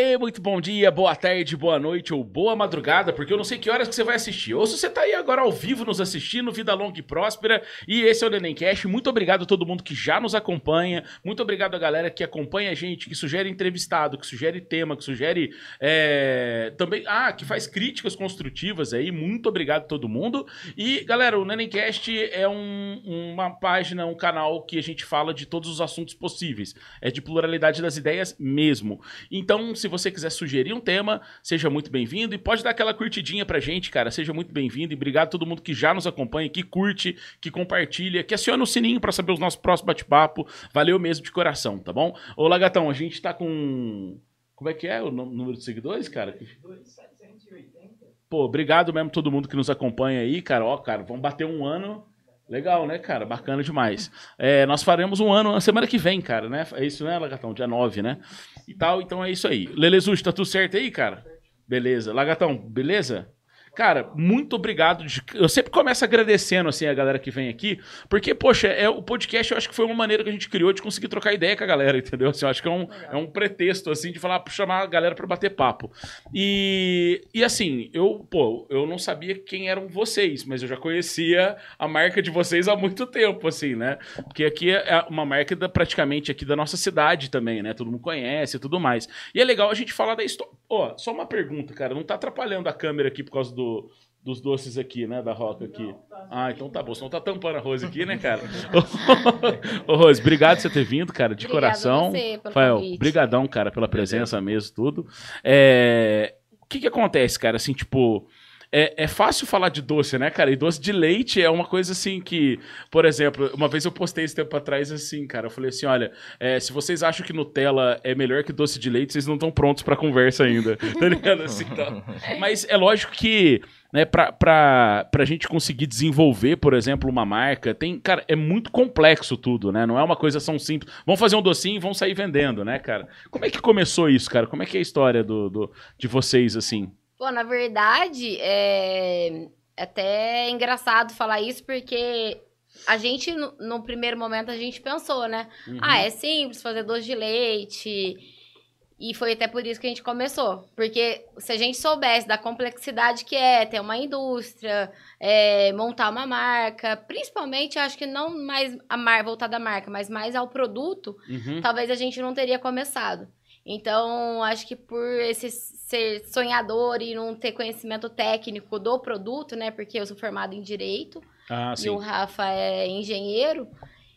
Bye. Muito bom dia, boa tarde, boa noite ou boa madrugada, porque eu não sei que horas que você vai assistir. Ou se você tá aí agora ao vivo nos assistindo, vida longa e próspera. E esse é o Nenemcast. Muito obrigado a todo mundo que já nos acompanha. Muito obrigado a galera que acompanha a gente, que sugere entrevistado, que sugere tema, que sugere é, também, ah, que faz críticas construtivas aí. Muito obrigado a todo mundo. E galera, o Nenemcast é um, uma página, um canal que a gente fala de todos os assuntos possíveis. É de pluralidade das ideias mesmo. Então se você quiser sugerir um tema, seja muito bem-vindo e pode dar aquela curtidinha pra gente, cara. Seja muito bem-vindo e obrigado a todo mundo que já nos acompanha, que curte, que compartilha, que aciona o sininho para saber os nossos próximos bate-papo. Valeu mesmo de coração, tá bom? Ô, Lagatão, a gente tá com. Como é que é o número de seguidores, cara? 2,780. Pô, obrigado mesmo todo mundo que nos acompanha aí, cara. Ó, cara, vamos bater um ano. Legal, né, cara? Bacana demais. É, nós faremos um ano na semana que vem, cara, né? É isso, né, Lagatão? Dia 9, né? E tal, então é isso aí. Lelezuchi, tá tudo certo aí, cara? Beleza. Lagatão, beleza? Cara, muito obrigado. Eu sempre começo agradecendo assim a galera que vem aqui, porque, poxa, é, o podcast eu acho que foi uma maneira que a gente criou de conseguir trocar ideia com a galera, entendeu? Assim, eu acho que é um, é um pretexto, assim, de falar, chamar a galera para bater papo. E, e assim, eu, pô, eu não sabia quem eram vocês, mas eu já conhecia a marca de vocês há muito tempo, assim, né? Porque aqui é uma marca da, praticamente aqui da nossa cidade também, né? Todo mundo conhece e tudo mais. E é legal a gente falar da história. Ó, só uma pergunta, cara, não tá atrapalhando a câmera aqui por causa do dos doces aqui, né? Da Roca aqui. Ah, então tá bom. Senão tá tampando a Rose aqui, né, cara? Ô, Rose, obrigado por você ter vindo, cara, de Obrigado coração. Você pelo Rafael, brigadão, cara, pela presença mesmo, tudo. É... O que que acontece, cara, assim, tipo... É, é fácil falar de doce, né, cara? E doce de leite é uma coisa assim que, por exemplo, uma vez eu postei esse tempo atrás assim, cara. Eu falei assim: olha, é, se vocês acham que Nutella é melhor que doce de leite, vocês não estão prontos pra conversa ainda. tá ligado? Assim, tá. Mas é lógico que né, pra, pra, gente conseguir desenvolver, por exemplo, uma marca, tem, cara, é muito complexo tudo, né? Não é uma coisa tão simples. Vamos fazer um docinho e vão sair vendendo, né, cara? Como é que começou isso, cara? Como é que é a história do, do de vocês, assim? Pô, na verdade, é até engraçado falar isso, porque a gente, no, no primeiro momento, a gente pensou, né? Uhum. Ah, é simples fazer doce de leite e foi até por isso que a gente começou. Porque se a gente soubesse da complexidade que é ter uma indústria, é, montar uma marca, principalmente, acho que não mais a marca voltada à marca, mas mais ao produto, uhum. talvez a gente não teria começado. Então, acho que por esse ser sonhador e não ter conhecimento técnico do produto, né? Porque eu sou formada em direito ah, e o Rafa é engenheiro.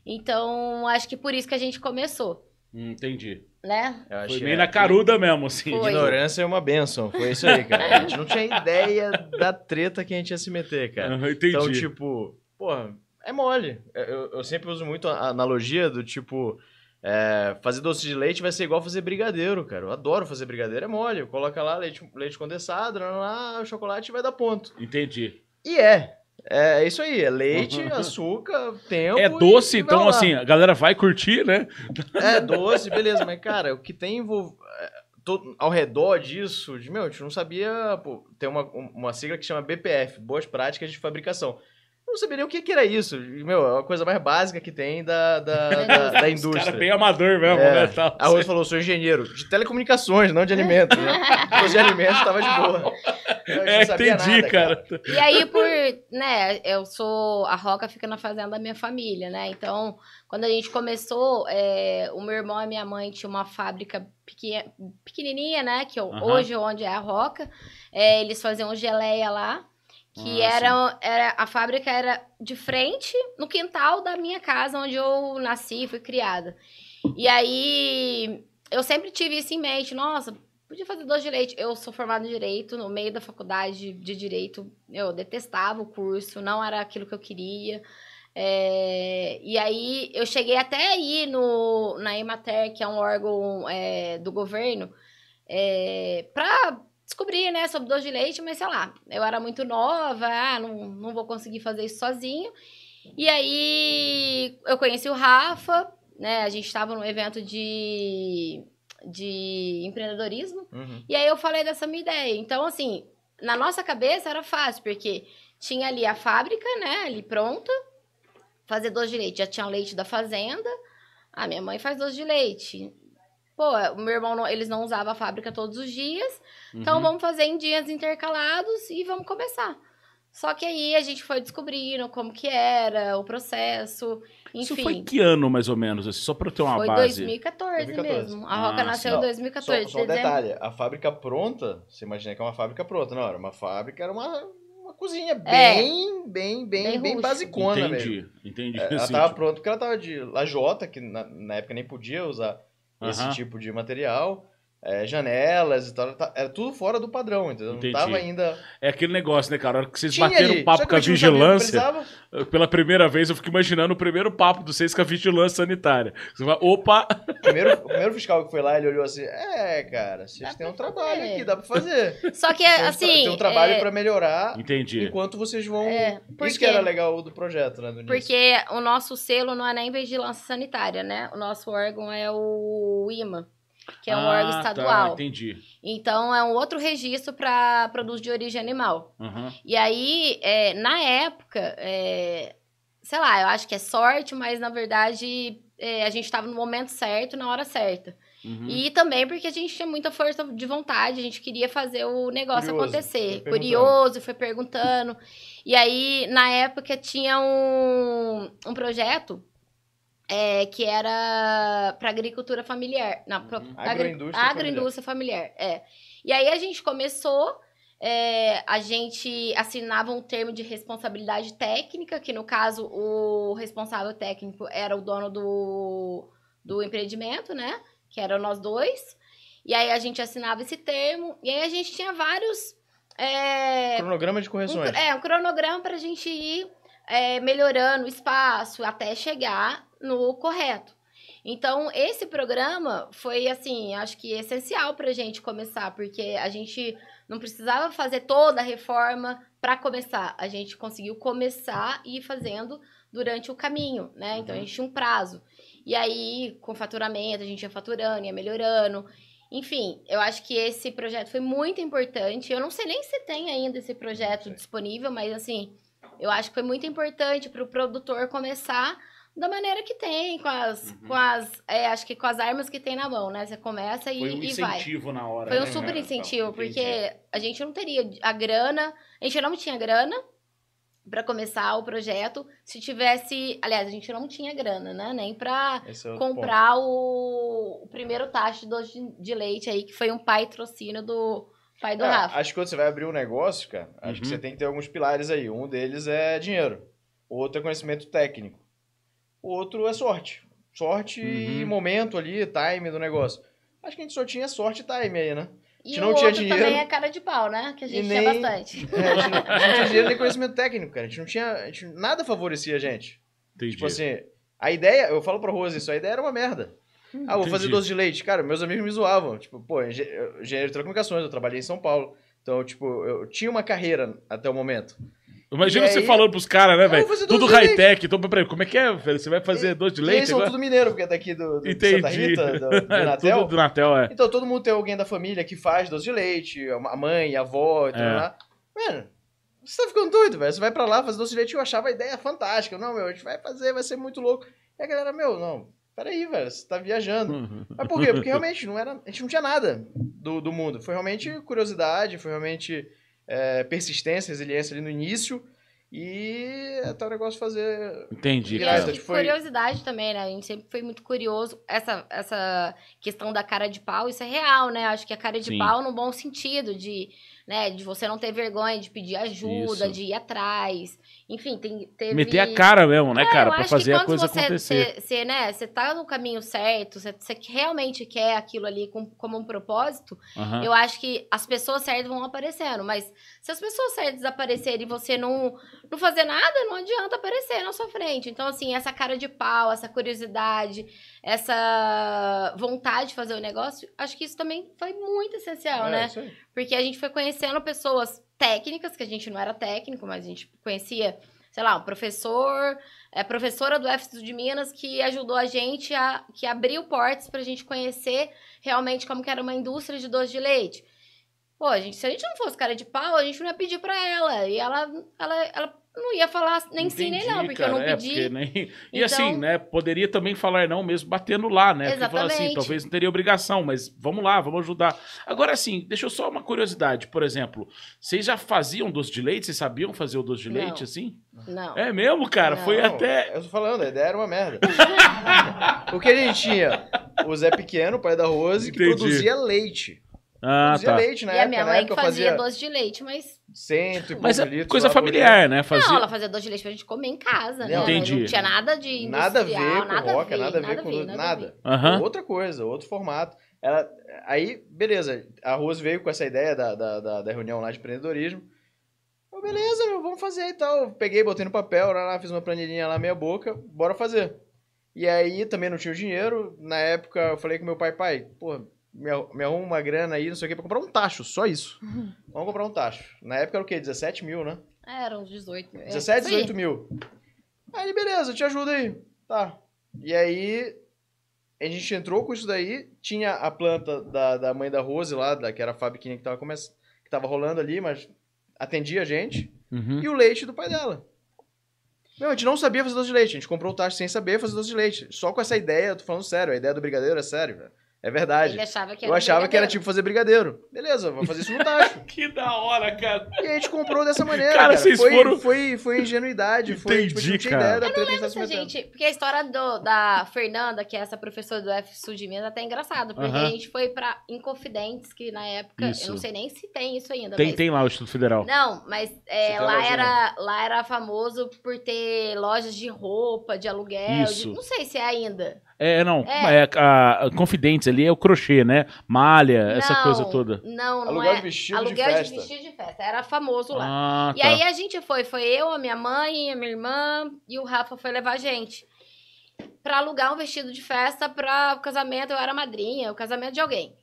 Então, acho que por isso que a gente começou. Hum, entendi né? Eu Foi meio na caruda mesmo, assim. Foi. Ignorância é uma benção. Foi isso aí, cara. A gente não tinha ideia da treta que a gente ia se meter, cara. Uhum, entendi. Então, tipo, porra, é mole. Eu, eu sempre uso muito a analogia do tipo. É, fazer doce de leite vai ser igual fazer brigadeiro, cara. Eu adoro fazer brigadeiro, é mole. Coloca lá leite, leite condensado, lá, o chocolate vai dar ponto. Entendi. E é. É isso aí, é leite, uhum. açúcar, tempo. É doce, então assim, a galera vai curtir, né? É doce, beleza, mas cara, o que tem envolvido. É, ao redor disso, de, meu, a gente não sabia. Pô, tem uma, uma sigla que chama BPF Boas Práticas de Fabricação não sabia nem o que, que era isso. Meu, é a coisa mais básica que tem da, da, da, da indústria. Os cara bem amador mesmo, é. né? Tal. A Rose falou, sou engenheiro de telecomunicações, não de alimentos. Né? Os de alimentos tava de boa. É, entendi, nada, cara. cara. E aí, por, né, eu sou, a Roca fica na fazenda da minha família, né? Então, quando a gente começou, é, o meu irmão e minha mãe tinham uma fábrica pequenininha, né? Que eu, uhum. hoje, onde é a Roca, é, eles faziam geleia lá que ah, era, era a fábrica era de frente no quintal da minha casa onde eu nasci fui criada. E aí eu sempre tive isso em mente. Nossa podia fazer doce de leite. Eu sou formada em direito no meio da faculdade de direito eu detestava o curso não era aquilo que eu queria. É, e aí eu cheguei até aí no na Emater que é um órgão é, do governo é, para descobri, né, sobre doce de leite, mas sei lá, eu era muito nova, ah, não, não vou conseguir fazer isso sozinho. E aí eu conheci o Rafa, né, a gente estava num evento de, de empreendedorismo, uhum. e aí eu falei dessa minha ideia. Então, assim, na nossa cabeça era fácil, porque tinha ali a fábrica, né, ali pronta, fazer doce de leite, já tinha leite da fazenda, ah, minha mãe faz doce de leite, pô, o meu irmão, não- eles não usavam a fábrica todos os dias, então Uhum. vamos fazer em dias intercalados e vamos começar. Só que aí a gente foi descobrindo como que era o processo, Isso enfim. foi que ano, mais ou menos? assim, só pra eu ter uma Foi base. 2014, 2014. mesmo. A Roca Ah, nasceu em Não, 2014, Só, só um dezembro. detalhe, a fábrica pronta, você imagina que é uma fábrica pronta, não, era uma fábrica, era uma, uma cozinha É. bem, bem, bem, Bem bem, rústica. basicona mesmo. Entendi, entendi. É, Ela Assim, tava tipo, pronta porque ela tava de lajota, que na, na época nem podia usar esse tipo de material. É, janelas e tal, era, era tudo fora do padrão, entendeu? Entendi. Não tava ainda. É aquele negócio, né, cara? A hora que vocês Tinha bateram ali, papo com a que vigilância, precisava. pela primeira vez eu fico imaginando o primeiro papo de vocês com a vigilância sanitária. Você vai, opa! Primeiro, o primeiro fiscal que foi lá, ele olhou assim: É, cara, vocês Dá têm um trabalho fazer." aqui, dá pra fazer. Só que, Tem tra- assim. tem um trabalho é, pra melhorar Entendi. enquanto vocês vão. É, Isso porque- que era legal do projeto, né? Do. Porque o nosso selo não é nem vigilância sanitária, né? O nosso órgão é o IMA, que é um Ah, órgão Tá, estadual. entendi. então, é um outro registro para produtos de origem animal. Aham. E aí, é, na época, é, sei lá, eu acho que é sorte, mas na verdade é, a gente estava no momento certo, na hora certa. Uhum. E também porque a gente tinha muita força de vontade, a gente queria fazer o negócio Curioso, acontecer. foi. Curioso, foi perguntando. E aí, na época, tinha um, um projeto é, que era para agricultura familiar. Não, pra, Uhum. Agroindústria agroindústria familiar. É. E aí a gente começou. é, a gente assinava um termo de responsabilidade técnica, que no caso o responsável técnico era o dono do, do empreendimento, né? Que eram nós dois. E aí a gente assinava esse termo, e aí a gente tinha vários. é, Cronograma de um, correções. é, um cronograma pra gente ir é, melhorando o espaço até chegar no correto. Então, esse programa foi, assim, acho que essencial pra gente começar, porque a gente não precisava fazer toda a reforma para começar. A gente conseguiu começar e ir fazendo durante o caminho, né? Então, a gente tinha um prazo. E aí, com faturamento, a gente ia faturando, ia melhorando. Enfim, eu acho que esse projeto foi muito importante. Eu não sei nem se tem ainda esse projeto disponível, mas assim, eu acho que foi muito importante para o produtor começar da maneira que tem, com as, Uhum. com as é, acho que com as armas que tem na mão, né? Você começa e, Foi um e vai. incentivo na hora. Foi um né, super cara? incentivo, porque a gente não teria a grana, a gente não tinha grana para começar o projeto. Se tivesse, aliás, a gente não tinha grana, né? Nem para é comprar o, o primeiro tacho de doce de, de leite aí, que foi um patrocínio do pai do Ah, Rafa. acho que quando você vai abrir um negócio, cara, acho que Uhum. você tem que ter alguns pilares aí. Um deles é dinheiro. O outro é conhecimento técnico. O outro é sorte. Sorte e Uhum. momento ali, time do negócio. Acho que a gente só tinha sorte e time aí, né? E gente o não tinha outro dinheiro. também é cara de pau, né? Que a gente E tinha nem- bastante. É, a, gente não, a gente não tinha dinheiro nem conhecimento técnico, cara. A gente não tinha. A gente, nada favorecia a gente. Entendi. Tipo assim, a ideia, eu falo pra Rose isso, a ideia era uma merda. Ah, vou fazer Entendi. doce de leite. Cara, meus amigos me zoavam. Tipo, pô, engenheiro de telecomunicações, eu trabalhei em São Paulo. Então, tipo, eu tinha uma carreira até o momento. Imagina E você aí- falando pros caras, né, velho? Tudo high-tech. Então, peraí, como é que é, velho? Você vai fazer doce de e leite eles são tudo mineiro, porque é daqui do, do Entendi. Santa Rita, do, do Natel. Tudo do Natel, é. Então, todo mundo tem alguém da família que faz doce de leite, a mãe, a avó, e tudo É. lá. Mano, você tá ficando doido, velho. Você vai pra lá fazer doce de leite, eu achava a ideia fantástica. Não, meu, a gente vai fazer, vai ser muito louco. E a galera, meu, não, peraí, velho, você tá viajando. Mas por quê? Porque realmente não era, a gente não tinha nada do, do mundo. Foi realmente curiosidade, foi realmente é, persistência, resiliência ali no início. E até o negócio fazer. Entendi, E cara. que tipo, foi- curiosidade também, né? A gente sempre foi muito curioso. Essa, essa questão da cara de pau, isso é real, né? Acho que a cara de Sim. pau no bom sentido, de, né, de você não ter vergonha de pedir ajuda, Isso. de ir atrás. Enfim, tem, teve... Meter a cara mesmo, né, É, cara? Pra fazer a coisa você, acontecer. Você, né, você tá no caminho certo, você, você realmente quer aquilo ali com, como um propósito, eu acho que as pessoas certas vão aparecendo. Mas se as pessoas certas aparecerem e você não, não fazer nada, não adianta aparecer na sua frente. Então, assim, essa cara de pau, essa curiosidade, essa vontade de fazer o negócio, acho que isso também foi muito essencial, É, né? Porque a gente foi conhecendo pessoas técnicas, que a gente não era técnico, mas a gente conhecia, sei lá, um professor, é, professora do FSU de Minas, que ajudou a gente a que abriu portas pra gente conhecer realmente como que era uma indústria de doce de leite. Pô, a gente, se a gente não fosse cara de pau, a gente não ia pedir pra ela. E ela, ela, ela não ia falar nem sim nem não, porque eu não cara, é, pedi. porque nem- E Então- assim, né? Poderia também falar não mesmo batendo lá, né? Porque assim, Exatamente. talvez não teria obrigação, mas vamos lá, vamos ajudar. Agora, assim, deixa eu só uma curiosidade. Por exemplo, vocês já faziam doce de leite? Vocês sabiam fazer o doce de Não. leite assim? Não. É mesmo, cara? Não. Foi Não, até. Eu tô falando, a ideia era uma merda. o que a gente tinha? O Zé Pequeno, pai da Rose, que Entendi. produzia leite. Ah, tá. leite na e a minha mãe que eu fazia, fazia doce de leite, mas. cento e Mas é litros coisa familiar, né? Fazia... Não, ela fazia doce de leite pra gente comer em casa, né? Entendi. Não tinha nada de. Nada a ver industrial, com nada roca, nada a ver com nada. nada. Aham. Outra coisa, outro formato. Ela, aí, beleza, a Rose veio com essa ideia da, da, da, da reunião lá de empreendedorismo. Eu, beleza, meu, vamos fazer e tal. Peguei, botei no papel, lá, lá, fiz uma planilhinha lá, meia boca, bora fazer. E aí também não tinha o dinheiro. Na época eu falei com meu pai, pai, pô, me, me arruma uma grana aí, não sei o que, pra comprar um tacho, só isso. Vamos comprar um tacho. Na época era o quê? 17 mil, né? É, eram uns 18 mil. É, 17, isso aí. 18 mil. Aí, beleza, eu te ajudo aí. Tá. E aí, a gente entrou com isso daí. Tinha a planta da, da mãe da Rose lá, da, que era a fabriquinha que tava, come... que tava rolando ali, mas atendia a gente. Uhum. E o leite do pai dela. Meu, a gente não sabia fazer doce de leite. A gente comprou o tacho sem saber fazer doce de leite. Só com essa ideia, eu tô falando sério, a ideia do brigadeiro é sério, velho. É verdade. Ele achava que era Eu achava que era tipo fazer brigadeiro. Beleza, vamos fazer isso no tacho. Que da hora, cara. E a gente comprou dessa maneira. Cara, Cara, vocês foi, foram- foi, foi ingenuidade. Foi, tipo, Entendi, tinha cara. ideia da Eu não lembro gente se gente. Porque a história do- da Fernanda, que é essa professora do F Sul de Minas, é até engraçada. Porque Aham. a gente foi pra Inconfidentes, que na época. Isso. Eu não sei nem se tem isso ainda. Tem, mas... tem lá o Instituto Federal. Não, mas é, lá, era, lá era famoso por ter lojas de roupa, de aluguel. Isso. de- não sei se é ainda. É, não. É. É. a, a Confidentes ali é o crochê, né? Malha, essa Não, coisa toda. Não, não Aluguel é. de vestido de aluguel festa. vestido de festa. Era famoso lá. Ah, E tá. aí a gente foi, foi eu, a minha mãe, a minha irmã e o Rafa foi levar a gente pra alugar um vestido de festa para o casamento, eu era madrinha, o casamento de alguém.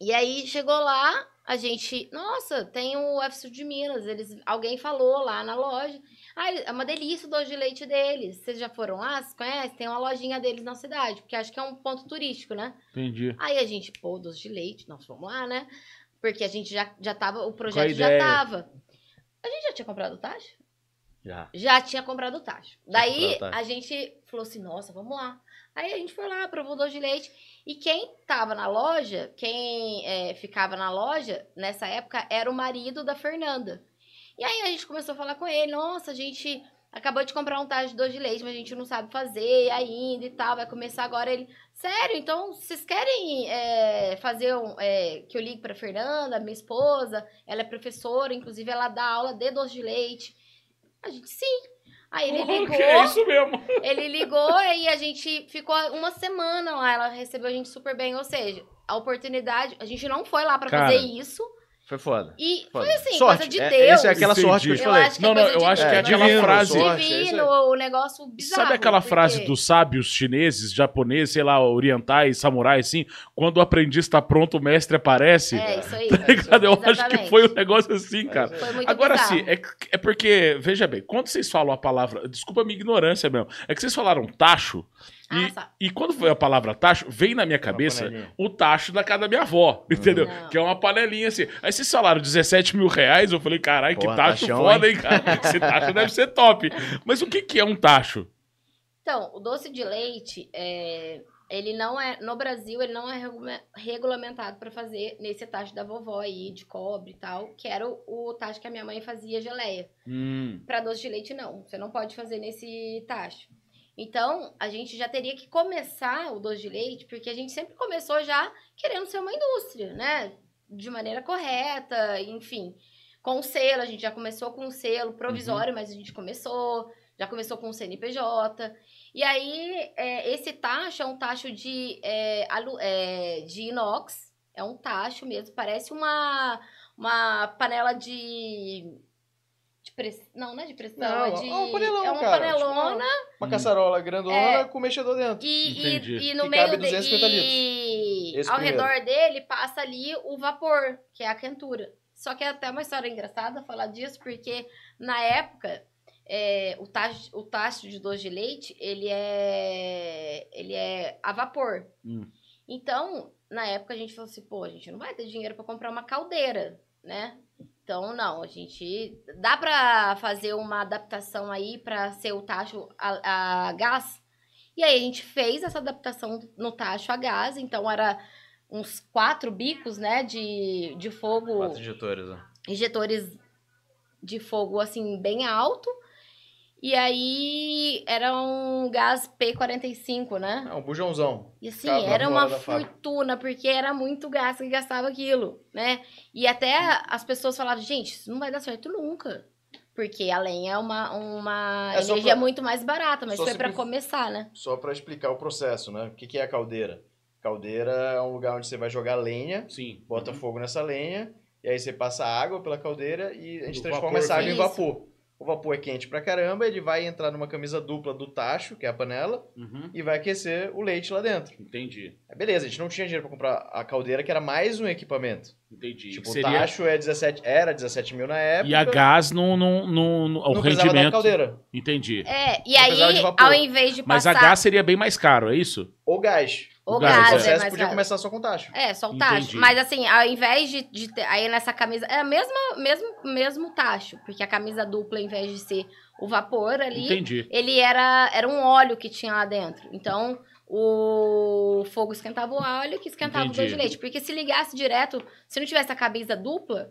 E aí chegou lá, a gente, nossa, tem o F de Minas, eles, alguém falou lá na loja. Ah, é uma delícia o doce de leite deles. Vocês já foram lá? Vocês conhecem? Tem uma lojinha deles na cidade, porque acho que é um ponto turístico, né? Entendi. Aí a gente, pô, doce de leite, nós vamos lá, né? Porque a gente já, já tava, o projeto já tava. A gente já tinha comprado o tacho? Já. Já tinha comprado o tacho. Daí o tacho. a gente falou assim, nossa, vamos lá. Aí a gente foi lá, provou o doce de leite. E quem tava na loja, quem é, ficava na loja nessa época era o marido da Fernanda. E aí a gente começou a falar com ele, nossa, a gente acabou de comprar um tacho de doce de leite, mas a gente não sabe fazer ainda e tal, vai começar agora. Ele, sério, então vocês querem é, fazer um, é, que eu ligue pra Fernanda, minha esposa, ela é professora, inclusive ela dá aula de doce de leite. A gente, sim. Aí ele ligou, Que é isso mesmo. ele ligou e a gente ficou uma semana lá. Ela recebeu a gente super bem. Ou seja, a oportunidade. A gente não foi lá pra Cara, fazer isso. Foi foda. E foda. foi assim, sorte. coisa de É- Deus. Essa é aquela sorte que eu te Eu falei. acho que Não, é não, eu acho que é frase- Sorte, é isso aí. Divino, o negócio bizarro. Sabe aquela porque- frase dos sábios chineses, japoneses, sei lá, orientais, samurais, assim? Quando o aprendiz tá pronto, o mestre aparece. É, isso aí. Tá? Eu acho que foi um negócio assim, cara. Foi muito Agora bizarro. sim, é, é porque, veja bem, quando vocês falam a palavra. Desculpa a minha ignorância mesmo. É que vocês falaram tacho. Ah, E, tá. e quando foi a palavra tacho, vem na minha cabeça panelinha. o tacho da casa da minha avó, entendeu? Não. Que é uma panelinha assim. Aí vocês falaram 17 mil reais, eu falei, caralho, que tacho tachão, foda, hein, cara? Esse tacho deve ser top. Mas o que, que é um tacho? Então, o doce de leite, é, ele não é. No Brasil, ele não é regula- regulamentado pra fazer nesse tacho da vovó aí, de cobre e tal, que era o, o tacho que a minha mãe fazia geleia. Hum, Para doce de leite, não. Você não pode fazer nesse tacho. Então, a gente já teria que começar o doce de leite, porque a gente sempre começou já querendo ser uma indústria, né? De maneira correta, enfim. Com selo, a gente já começou com um selo provisório, mas a gente começou. Já começou com o CNPJ. E aí, é, esse tacho é um tacho de, é, alu- é, de inox. É um tacho mesmo, parece uma, uma panela de. De press... Não, não é de pressão, Não, é de. é um panelão, é uma cara, panelona. Uma caçarola grandona É. com mexedor dentro. E, Entendi. e, e no Que meio cabe de- 250 e Esse ao primeiro. redor dele passa ali o vapor, que é a quentura. Só que é até uma história engraçada falar disso, porque na época é, o, tacho, o tacho de doce de leite ele é ele é a vapor. Hum. Então, na época a gente falou assim, pô, a gente não vai ter dinheiro para comprar uma caldeira, né? Então, não, a gente. Dá pra fazer uma adaptação aí pra ser o tacho a, a gás. E aí a gente fez essa adaptação no tacho a gás, então era uns quatro bicos, né, de, de fogo. Quatro injetores, né? injetores de fogo assim bem alto. E aí era um gás P45, né? É um bujãozão. E assim, Ficava era uma fortuna, porque era muito gás que gastava aquilo, né? E até as pessoas falavam, gente, isso não vai dar certo nunca. Porque a lenha é uma, uma É energia pra- muito mais barata, mas só foi pra simplif- começar, né? Só pra explicar o processo, né? O que, que é a caldeira? Caldeira é um lugar onde você vai jogar lenha, Sim. bota fogo nessa lenha, e aí você passa água pela caldeira e a gente Do transforma vapor essa água em vapor. O vapor é quente pra caramba, ele vai entrar numa camisa dupla do tacho, que é a panela, Uhum. e vai aquecer o leite lá dentro. Entendi. Aí beleza, a gente não tinha dinheiro pra comprar a caldeira, que era mais um equipamento. Entendi. Tipo, Seria... o tacho é 17, era 17 mil na época. E a gás não. não, não, não- o não precisava da rendimento. caldeira. Entendi. É, e Não aí, ao invés de Mas a passar gás seria bem mais caro, é isso? Ou gás. O gás, gás, o é processo podia começar só com tacho. É, só o tacho. Entendi. Mas assim, ao invés de, de ter. Aí nessa camisa. É a mesma, mesmo, mesmo tacho. Porque a camisa dupla, ao invés de ser o vapor ali, Entendi. ele era, era um óleo que tinha lá dentro. Então, o fogo esquentava o óleo que esquentava Entendi. o doce de leite. Porque se ligasse direto, se não tivesse a camisa dupla,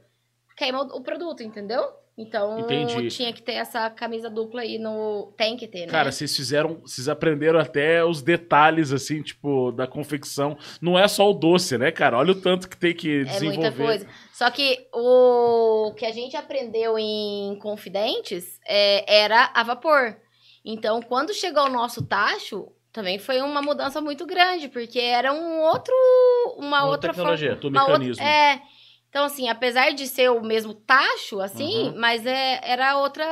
queima o, o produto, entendeu? Então, Entendi. tinha que ter essa camisa dupla aí no. Tem que ter, né? Cara, vocês fizeram. Vocês aprenderam até os detalhes, assim, tipo, da confecção. Não é só o doce, né, cara? Olha o tanto que tem que É desenvolver. muita coisa. Só que o que a gente aprendeu em Confidentes é, era a vapor. Então, quando chegou o nosso tacho, também foi uma mudança muito grande, porque era um outro, uma outra tecnologia. Outro forma. uma outra- mecanismo. é. Então, assim, apesar de ser o mesmo tacho, assim, Uhum. mas é, era outra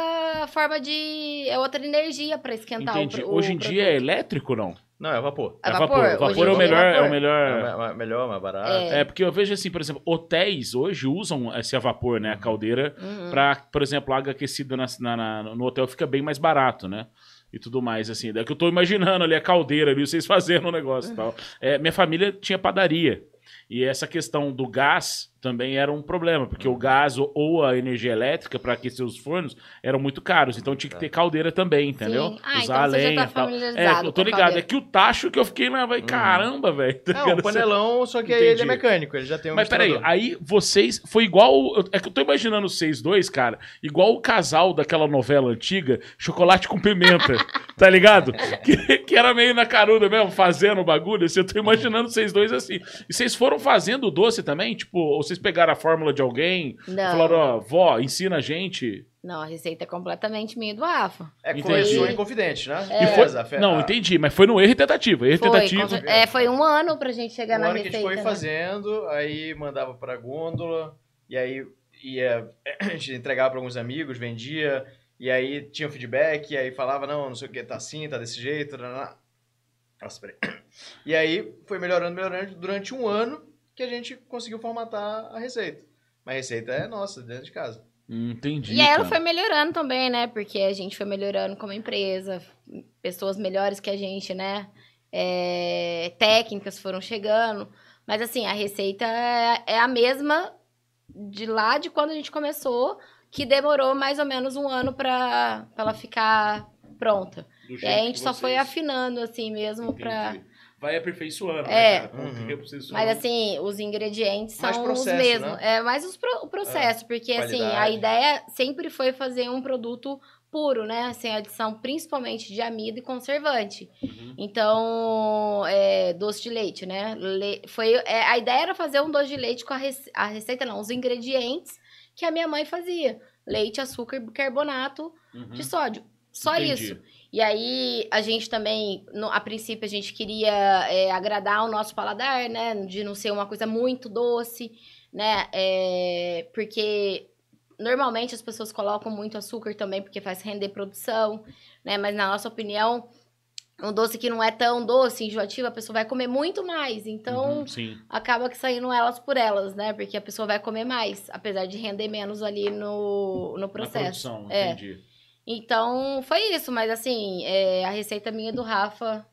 forma de. É outra energia para esquentar Entendi. o, o Hoje em dia é produto. elétrico ou não? Não, é vapor. É É vapor. vapor. Vapor é o é melhor. É, o melhor. É ma- melhor, mais barato. É. É, porque eu vejo assim, por exemplo, hotéis hoje usam esse a vapor, né? A caldeira, Uhum. pra, por exemplo, água aquecida na, na- na- no hotel fica bem mais barato, né? E tudo mais, assim. Daí que eu tô imaginando ali a caldeira ali, vocês fazendo o negócio e tal. É, minha família tinha padaria. E essa questão do gás também era um problema, porque o gás ou- a energia elétrica para aquecer os fornos eram muito caros. Então tinha que ter caldeira também, entendeu? Sim. Ah, então você já tá e tal. familiarizado É, eu tô com a ligado. caldeira. É que o tacho que eu fiquei lá, vai, caramba, velho. tá É um panelão, só que aí ele Entendi. é mecânico, ele já tem um Mas peraí, aí vocês. Foi igual. É que eu tô imaginando vocês dois, cara. Igual o casal daquela novela antiga, Chocolate com Pimenta. tá ligado? Que, que era meio na caruda mesmo, fazendo o bagulho. Assim, eu tô imaginando vocês dois assim. E vocês foram fazendo o doce também? Tipo, ou vocês pegaram a fórmula de alguém? Não. Falaram, ó, vó, ensina a gente. Não, a receita é completamente minha e do Rafa. É, em Confidente, né? É. E foi- Não, entendi, mas foi no erro e tentativa. Erro Foi, tentativa. com- é, foi um ano pra gente chegar Um na ano que a receita. gente foi né? fazendo, aí mandava pra gôndola, e aí ia, a gente entregava pra alguns amigos, vendia, e aí tinha o feedback, e aí falava, não, não sei o que, tá assim, tá desse jeito, nanana. Nossa, peraí. E aí foi melhorando, melhorando durante um ano que a gente conseguiu formatar a receita. Mas a receita é nossa, dentro de casa. Entendi. E aí ela foi melhorando também, né? Porque a gente foi melhorando como empresa, pessoas melhores que a gente, né? É, técnicas foram chegando. Mas assim, a receita é, é a mesma de lá de quando a gente começou, que demorou mais ou menos um ano pra ela ficar pronta. Do E jeito aí a que gente só foi vocês- afinando, assim mesmo. Entendi. Vai aperfeiçoando, É. né, cara? Com o Uhum. Mas assim, os ingredientes Mais são processo, os mesmos. né? É mais os pro- o processo, porque assim, a qualidade. ideia sempre foi fazer um produto puro, né? Sem adição principalmente de amido e conservante. Uhum. Então, é, doce de leite, né? Le- foi, é, a ideia era fazer um doce de leite com a, rece- a receita, não, os ingredientes que a minha mãe fazia. Leite, açúcar, bicarbonato Uhum. de sódio. Só Entendi. isso. E aí, a gente também, no- a princípio, a gente queria é, agradar o nosso paladar, né? De não ser uma coisa muito doce, né? É, porque normalmente as pessoas colocam muito açúcar também, porque faz render produção, né? Mas na nossa opinião, um doce que não é tão doce, enjoativo, a pessoa vai comer muito mais. Então, Uhum, acaba que saindo elas por elas, né? Porque a pessoa vai comer mais, apesar de render menos ali no, no processo. Na produção, É. entendi. Então, foi isso, mas assim, é, a receita minha do Rafa,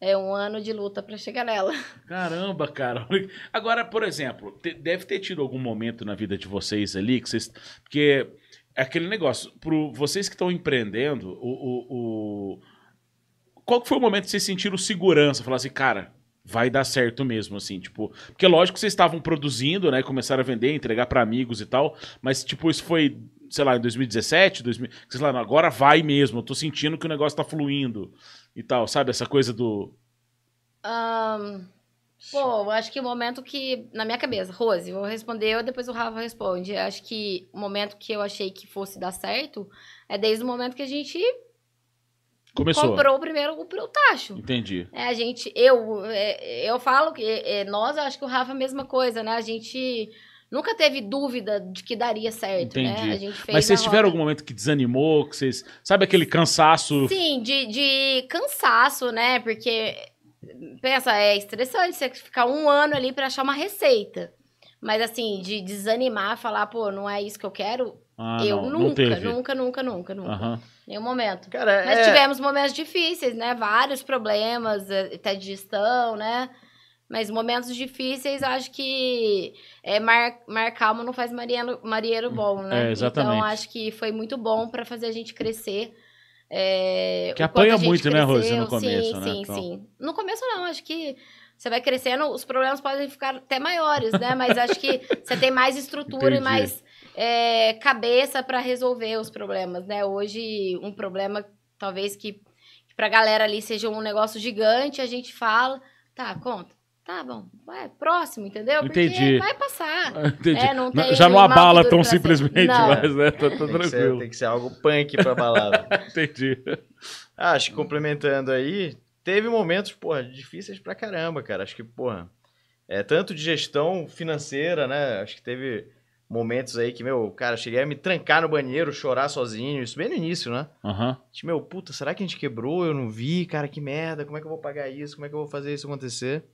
é um ano de luta pra chegar nela. Caramba, cara. Agora, por exemplo, deve ter tido algum momento na vida de vocês ali que vocês. Porque é aquele negócio, pro vocês que estão empreendendo, o, o, o- Qual que foi o momento que vocês sentiram segurança? Falar assim, cara, vai dar certo mesmo, assim, tipo. Porque lógico que vocês estavam produzindo, né? Começaram a vender, entregar pra amigos e tal. Mas, tipo, isso foi, sei lá, em 2017, 2000, sei lá, agora vai mesmo. Eu tô sentindo que o negócio tá fluindo e tal, sabe? Essa coisa do. Ahn, pô, eu acho que o momento que. Na minha cabeça, Rose, vou responder depois o Rafa responde. Eu acho que o momento que eu achei que fosse dar certo é desde o momento que a gente Começou. comprou o primeiro o, o tacho. Entendi. É, a gente, eu, é, eu falo que é, nós, eu acho que o Rafa é a mesma coisa, né? A gente nunca teve dúvida de que daria certo, Entendi. né? A gente fez Mas vocês tiveram algum momento que desanimou, que vocês. Sabe aquele cansaço? Sim, de, de cansaço, né? Porque, pensa, é estressante você ficar um ano ali pra achar uma receita. Mas, assim, de desanimar, falar, pô, não é isso que eu quero, Ah, eu não, nunca, não nunca, nunca, nunca, nunca. Aham. Nenhum momento. Cara, Mas é... tivemos momentos difíceis, né? Vários problemas, eh, até de gestão, né? Mas momentos difíceis, acho que é, mar, mar calmo não faz marinheiro, marinheiro bom, né? É, exatamente. Então, acho que foi muito bom para fazer a gente crescer. É, Que apanha muito, né, Rose, cresceu. no começo, sim, né? Sim, Então. sim. No começo, não. Acho que você vai crescendo, os problemas podem ficar até maiores, né? Mas acho que você tem mais estrutura e Entendi. mais é, cabeça para resolver os problemas, né? Hoje, um problema, talvez que, que pra galera ali seja um negócio gigante, a gente fala, tá, conta. Tá bom, vai, próximo, entendeu? Porque Entendi. vai passar. Entendi. É, não tem Já não abala tão simplesmente, Não. mas né, tá, tá tem, que ser, tranquilo. tem que ser algo punk pra balada. Entendi. Ah, acho que complementando aí, teve momentos, porra, difíceis pra caramba, cara. Acho que, porra, é tanto de gestão financeira, né? Acho que teve momentos aí que, meu, cara, cheguei a me trancar no banheiro, chorar sozinho, isso bem no início, né? Aham. Tipo, meu, puta, será que a gente quebrou? Eu não vi, cara, que merda, como é que eu vou pagar isso? Como é que eu vou fazer isso acontecer?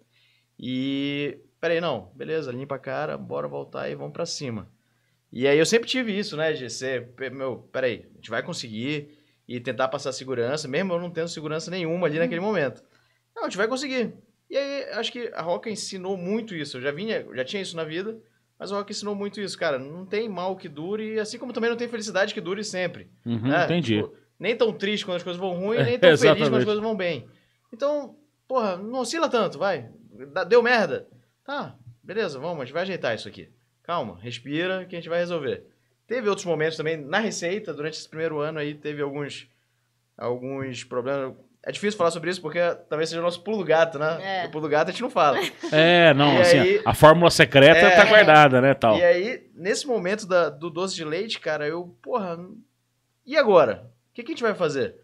E, peraí, não, beleza, limpa a cara, bora voltar e vamos pra cima. E aí eu sempre tive isso, né, pe- meu, peraí, a gente vai conseguir e tentar passar segurança, mesmo eu não tendo segurança nenhuma ali naquele momento. Não, a gente vai conseguir. E aí, acho que a Roca ensinou muito isso. Eu já vinha, já tinha isso na vida, mas a Roca ensinou muito isso, cara. Não tem mal que dure, assim como também não tem felicidade que dure sempre. Uhum, né? entendi. Tipo, nem tão triste quando as coisas vão ruim, É, nem tão feliz quando as coisas vão bem. Então, porra, não oscila tanto, vai. Deu merda. Tá, beleza, vamos, a gente vai ajeitar isso aqui. Calma, respira que a gente vai resolver. Teve outros momentos também na receita, durante esse primeiro ano aí, teve alguns, alguns problemas. É difícil falar sobre isso porque talvez seja o nosso pulo do gato, né? É. O pulo do gato a gente não fala. É, não, E assim, aí- a fórmula secreta É. tá guardada, né, tal. E aí, nesse momento da- do doce de leite, cara, eu, porra, e agora? O que, que a gente vai fazer?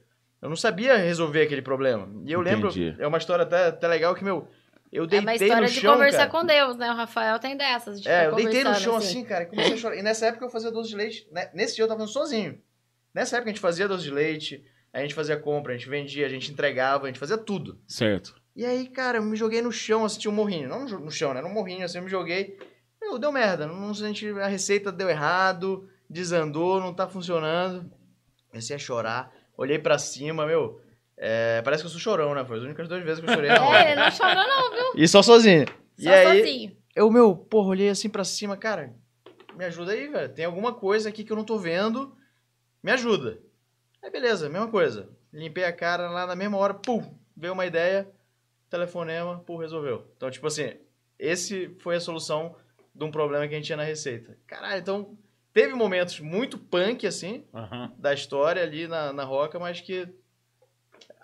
Eu não sabia resolver aquele problema. E eu lembro, Entendi. é uma história até, até legal que, meu, eu É deitei uma história no de chão, conversar cara. com Deus, né? O Rafael tem dessas. De É, ficar eu deitei no chão assim, cara, e comecei a chorar. E nessa época eu fazia doce de leite, né? nesse dia eu tava sozinho. Nessa época a gente fazia doce de leite, a gente fazia compra, a gente vendia, a gente entregava, a gente fazia tudo. Certo. E aí, cara, eu me joguei no chão, tinha um morrinho. Não no chão, né? Um morrinho, assim, eu me joguei. Meu, deu merda. Não, a, gente, a receita deu errado, desandou, não tá funcionando. Comecei a chorar, olhei pra cima, meu. é, parece que eu sou chorão, né? Foi as únicas duas vezes que eu chorei. É, ele não chorou, não, viu? E só sozinho. Só e aí, sozinho. eu, meu, porra, olhei assim pra cima, cara, me ajuda aí, velho. Tem alguma coisa aqui que eu não tô vendo, me ajuda. Aí, beleza, mesma coisa. Limpei a cara lá na mesma hora, pum, veio uma ideia, telefonema, pum, resolveu. Então, tipo assim, esse foi a solução de um problema que a gente tinha na receita. Caralho, então, teve momentos muito punk, assim, Aham. da história ali na, na Roca, mas que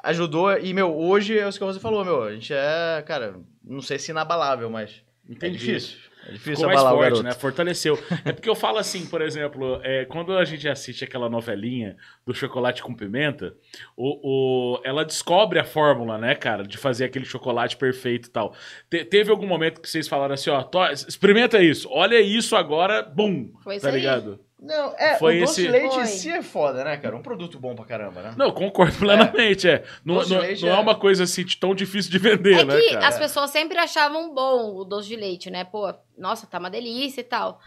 ajudou. E, meu, hoje é isso que você falou, meu. A gente é, cara, não sei se inabalável, mas Entendi. é difícil. É difícil Ficou mais forte, né? Fortaleceu. É porque eu falo assim, por exemplo, é, quando a gente assiste aquela novelinha do chocolate com pimenta, o, o- ela descobre a fórmula, né, cara, de fazer aquele chocolate perfeito e tal. Te- teve algum momento que vocês falaram assim, ó, "Tó, experimenta isso, olha isso agora, bum, Foi tá aí. Não, é, Foi o doce esse- de leite Foi. em si é foda, né, cara? Um produto bom pra caramba, né? Não, concordo plenamente, é. Não, Doce de não- leite não é... é- uma coisa assim tão difícil de vender, É né, que cara? as pessoas sempre achavam bom o doce de leite, né? Pô, nossa, tá uma delícia e tal.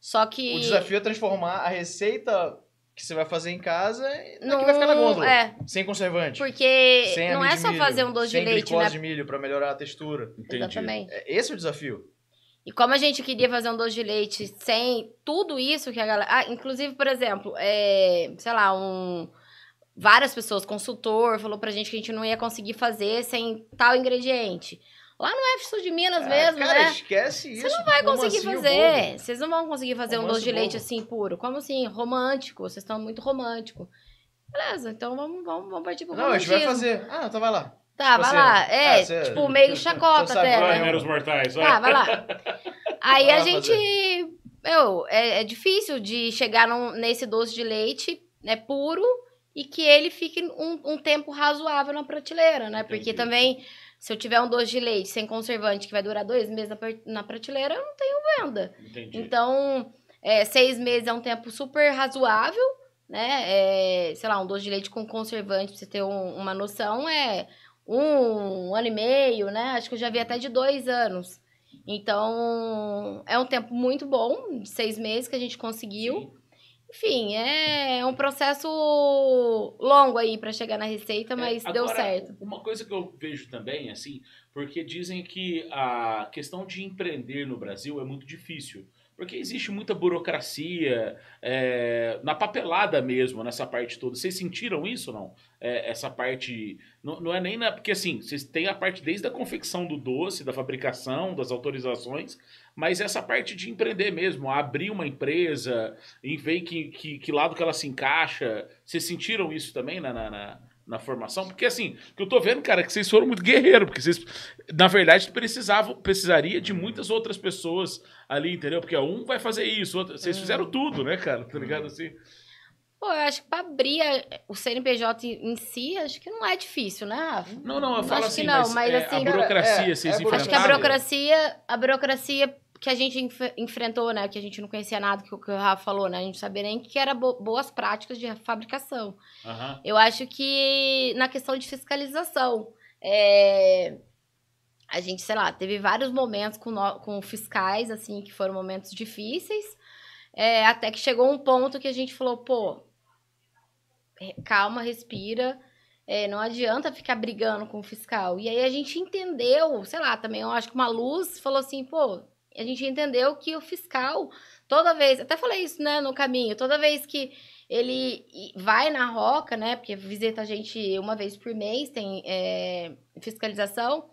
Só que. O desafio é transformar a receita que você vai fazer em casa, é que vai ficar na gôndola. É, Sem conservante. porque sem não é só milho, fazer um doce de sem leite, glicose né? de milho pra melhorar a textura. Entendi. Exatamente. É, Esse é o desafio. E como a gente queria fazer um doce de leite sem tudo isso que a galera. Ah, inclusive, por exemplo, é, sei lá, um. Várias pessoas, consultor, falou pra gente que a gente não ia conseguir fazer sem tal ingrediente. Lá no Sul de Minas Ah, mesmo, cara, né? esquece isso. Você não vai conseguir romancinho fazer. Vocês não vão conseguir fazer um doce de leite assim puro. Como assim? Romântico. Vocês estão muito romântico. Beleza, então vamos, vamos, vamos partir pro Não, a gente vai romantismo. fazer. Ah, então vai lá. Tá, Tipo vai assim, lá. É, ah, você- tipo, meio chacota até. é né? meros mortais, vai. Tá, vai lá. Aí a gente. Meu, é, é difícil de chegar num- nesse doce de leite né, puro e que ele fique um, um tempo razoável na prateleira, né? Porque Entendi. também, se eu tiver um doce de leite sem conservante que vai durar dois meses na, na prateleira, eu não tenho venda. Entendi. Então, é, seis meses é um tempo super razoável, né? É, sei lá, um doce de leite com conservante, pra você ter um- uma noção, é um, ano e meio, né? Acho que eu já vi até de dois anos. Então, é um tempo muito bom, de seis meses que a gente conseguiu. Sim. Enfim, é um processo longo aí pra chegar na receita, mas É, deu agora, certo. Uma coisa que eu vejo também, assim, porque dizem que a questão de empreender no Brasil é muito difícil. Porque existe muita burocracia, é, na papelada mesmo, nessa parte toda. Vocês sentiram isso ou não? É, essa parte. Não, não é nem na. Porque assim, vocês têm a parte desde a confecção do doce, da fabricação, das autorizações, mas essa parte de empreender mesmo, abrir uma empresa, em ver que, que, que lado que ela se encaixa. Vocês sentiram isso também na, na, na, na formação? Porque assim, o que eu tô vendo, cara, é que vocês foram muito guerreiros, porque vocês, na verdade, precisavam, precisaria de muitas outras pessoas ali, entendeu? Porque ó, um vai fazer isso, outro, vocês fizeram tudo, né, cara? Tá ligado assim? Pô, eu acho que pra abrir a- o CNPJ em si, acho que não é difícil, né, Rafa? Não, não, eu Acho falo que assim, não, mas, mas é, assim- a burocracia, é, vocês é a enfrentaram. Acho que a burocracia, a burocracia que a gente enf- enfrentou, né, que a gente não conhecia nada, que o que o Rafa falou, né, a gente não sabia nem que era bo- boas práticas de fabricação. Aham. Eu acho que na questão de fiscalização, é, a gente, sei lá, teve vários momentos com, com fiscais, assim, que foram momentos difíceis, é, até que chegou um ponto que a gente falou, pô, calma, respira, é, não adianta ficar brigando com o fiscal. E aí a gente entendeu, sei lá, também eu acho que uma luz falou assim, pô, a gente entendeu que o fiscal, toda vez, até falei isso, né, no caminho, toda vez que ele vai na roca, né, porque visita a gente uma vez por mês, tem é, fiscalização,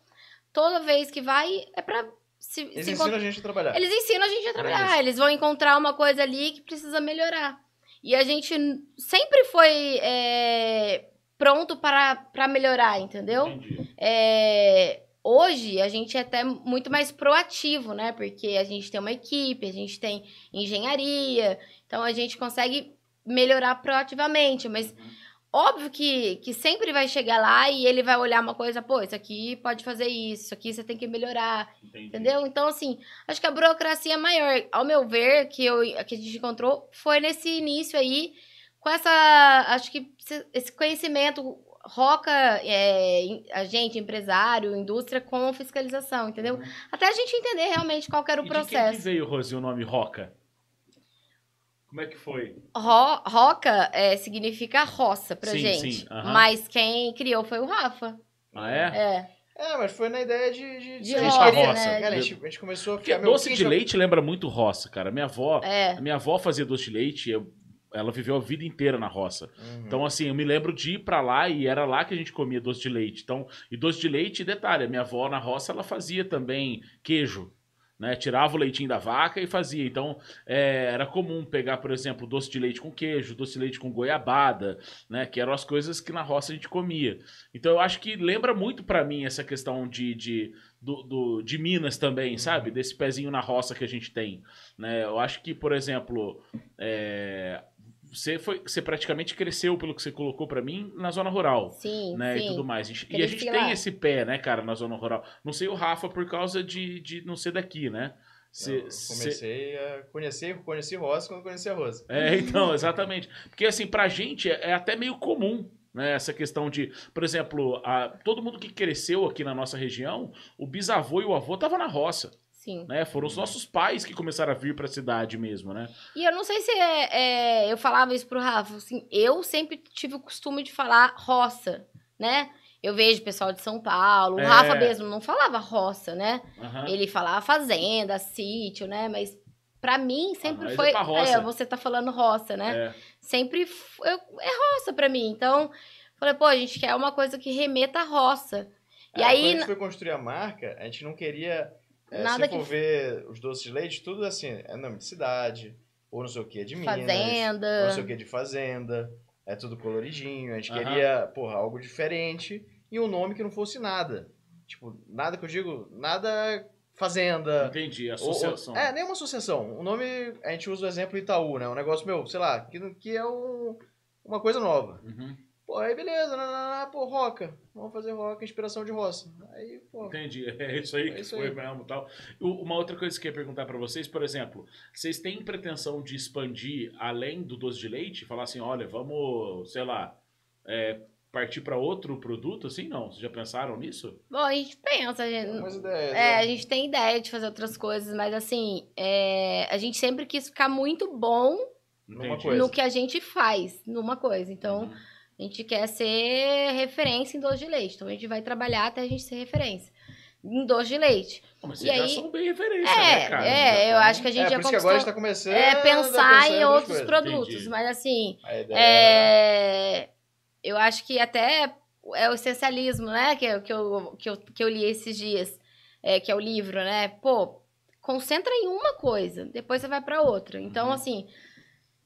toda vez que vai é pra se, Eles se ensinam encont- a gente a trabalhar. eles ensinam a gente a trabalhar, isso. eles vão encontrar uma coisa ali que precisa melhorar. E a gente sempre foi é, pronto para, para melhorar, entendeu? Entendi. É, hoje a gente é até muito mais proativo, né? Porque a gente tem uma equipe, a gente tem engenharia, então a gente consegue melhorar proativamente, mas óbvio que, que sempre vai chegar lá e ele vai olhar uma coisa, pô, isso aqui pode fazer isso, isso aqui você tem que melhorar. Entendi. Entendeu? Então, assim, acho que a burocracia é maior. Ao meu ver, que, eu, que a gente encontrou, foi nesse início aí, com essa. Acho que esse conhecimento roca é, a gente, empresário, indústria, com fiscalização, entendeu? Até a gente entender realmente qual que era o E de quem que processo. veio, Rosi, o nome Roca? Como é que foi? Ro- roca é, significa roça pra Sim, gente. sim, aham. Mas quem criou foi o Rafa. Ah, é? É. É, mas foi na ideia de... De, De a gente roça, queria- né? Cara, a gente, a gente começou a Porque doce de leite lembra muito roça, cara. Minha avó, É. a minha avó fazia doce de leite, eu- ela viveu a vida inteira na roça. Uhum. Então, assim, eu me lembro de ir pra lá e era lá que a gente comia doce de leite. Então, e doce de leite, detalhe, a minha avó na roça, ela fazia também queijo, né? Tirava o leitinho da vaca e fazia. Então, é, era comum pegar, por exemplo, doce de leite com queijo, doce de leite com goiabada, né? Que eram as coisas que na roça a gente comia. Então, eu acho que lembra muito pra mim essa questão de, de, do, do- de Minas também, sabe? Desse pezinho na roça que a gente tem, né? Eu acho que, por exemplo, é, você, foi, você praticamente cresceu, pelo que você colocou pra mim, na zona rural. Sim, Né, sim. e tudo mais. E a gente lá. tem esse pé, né, cara, na zona rural. Não sei o Rafa por causa de, de não ser daqui, né? Cê- Eu cê- comecei a conhecer, conheci Rosa quando conheci a Rosa. É, então, exatamente. Porque, assim, pra gente é, é até meio comum, né? Essa questão de, por exemplo, a, todo mundo que cresceu aqui na nossa região, o bisavô e o avô estavam na roça. Sim. né? Foram os nossos pais que começaram a vir pra cidade mesmo, né? E eu não sei se é, é, eu falava isso pro Rafa, assim, eu sempre tive o costume de falar roça, né? Eu vejo pessoal de São Paulo, o É. Rafa mesmo não falava roça, né? Aham. Ele falava fazenda, sítio, né? Mas pra mim sempre nós é foi. roça. você tá falando roça, né? É. Sempre eu- é roça pra mim. Então, falei, pô, a gente quer uma coisa que remeta à roça. E É, aí, Quando a gente foi construir a marca, a gente não queria. É, Nada se que- for ver os doces de leite, tudo assim, é nome de cidade, ou não sei o que, de Minas. Ou não fazenda. sei o que de fazenda. É tudo coloridinho. A gente Aham. queria, porra, algo diferente e um nome que não fosse nada. Tipo, nada que eu digo, nada fazenda. Entendi, ou- associação. ou- é, nem uma associação. O nome, a gente usa o exemplo Itaú, né? Um negócio meu, sei lá, que, que é um, uma coisa nova. Uhum. Pô, aí beleza, não, não, não, pô, roca. Vamos fazer roca, inspiração de roça. Aí, pô. Entendi, é isso aí É que isso foi aí. mesmo e tal. Uma outra coisa que eu ia perguntar pra vocês, por exemplo, vocês têm pretensão de expandir além do doce de leite? Falar assim, olha, vamos, sei lá, é, partir pra outro produto, assim? Não, vocês já pensaram nisso? Bom, a gente pensa, a gente, Umas ideias. É, né? a gente tem ideia de fazer outras coisas, mas assim, é, a gente sempre quis ficar muito bom Numa Entendi. coisa. no que a gente faz, numa coisa. Então, Uhum. A gente quer ser referência em doce de leite. Então, a gente vai trabalhar até a gente ser referência em doce de leite. Mas E já aí- são bem referência, É, né, cara? é, eu tão- acho que a gente é, já por que agora a gente tá começando é, pensar em outros produtos. Entendi. Mas assim, é, eu acho que até é o essencialismo, né? Que, eu- que, eu, que, eu, que eu li esses dias, é, que é o livro, né? Pô, concentra em uma coisa, depois você vai pra outra. Então, Uhum. assim,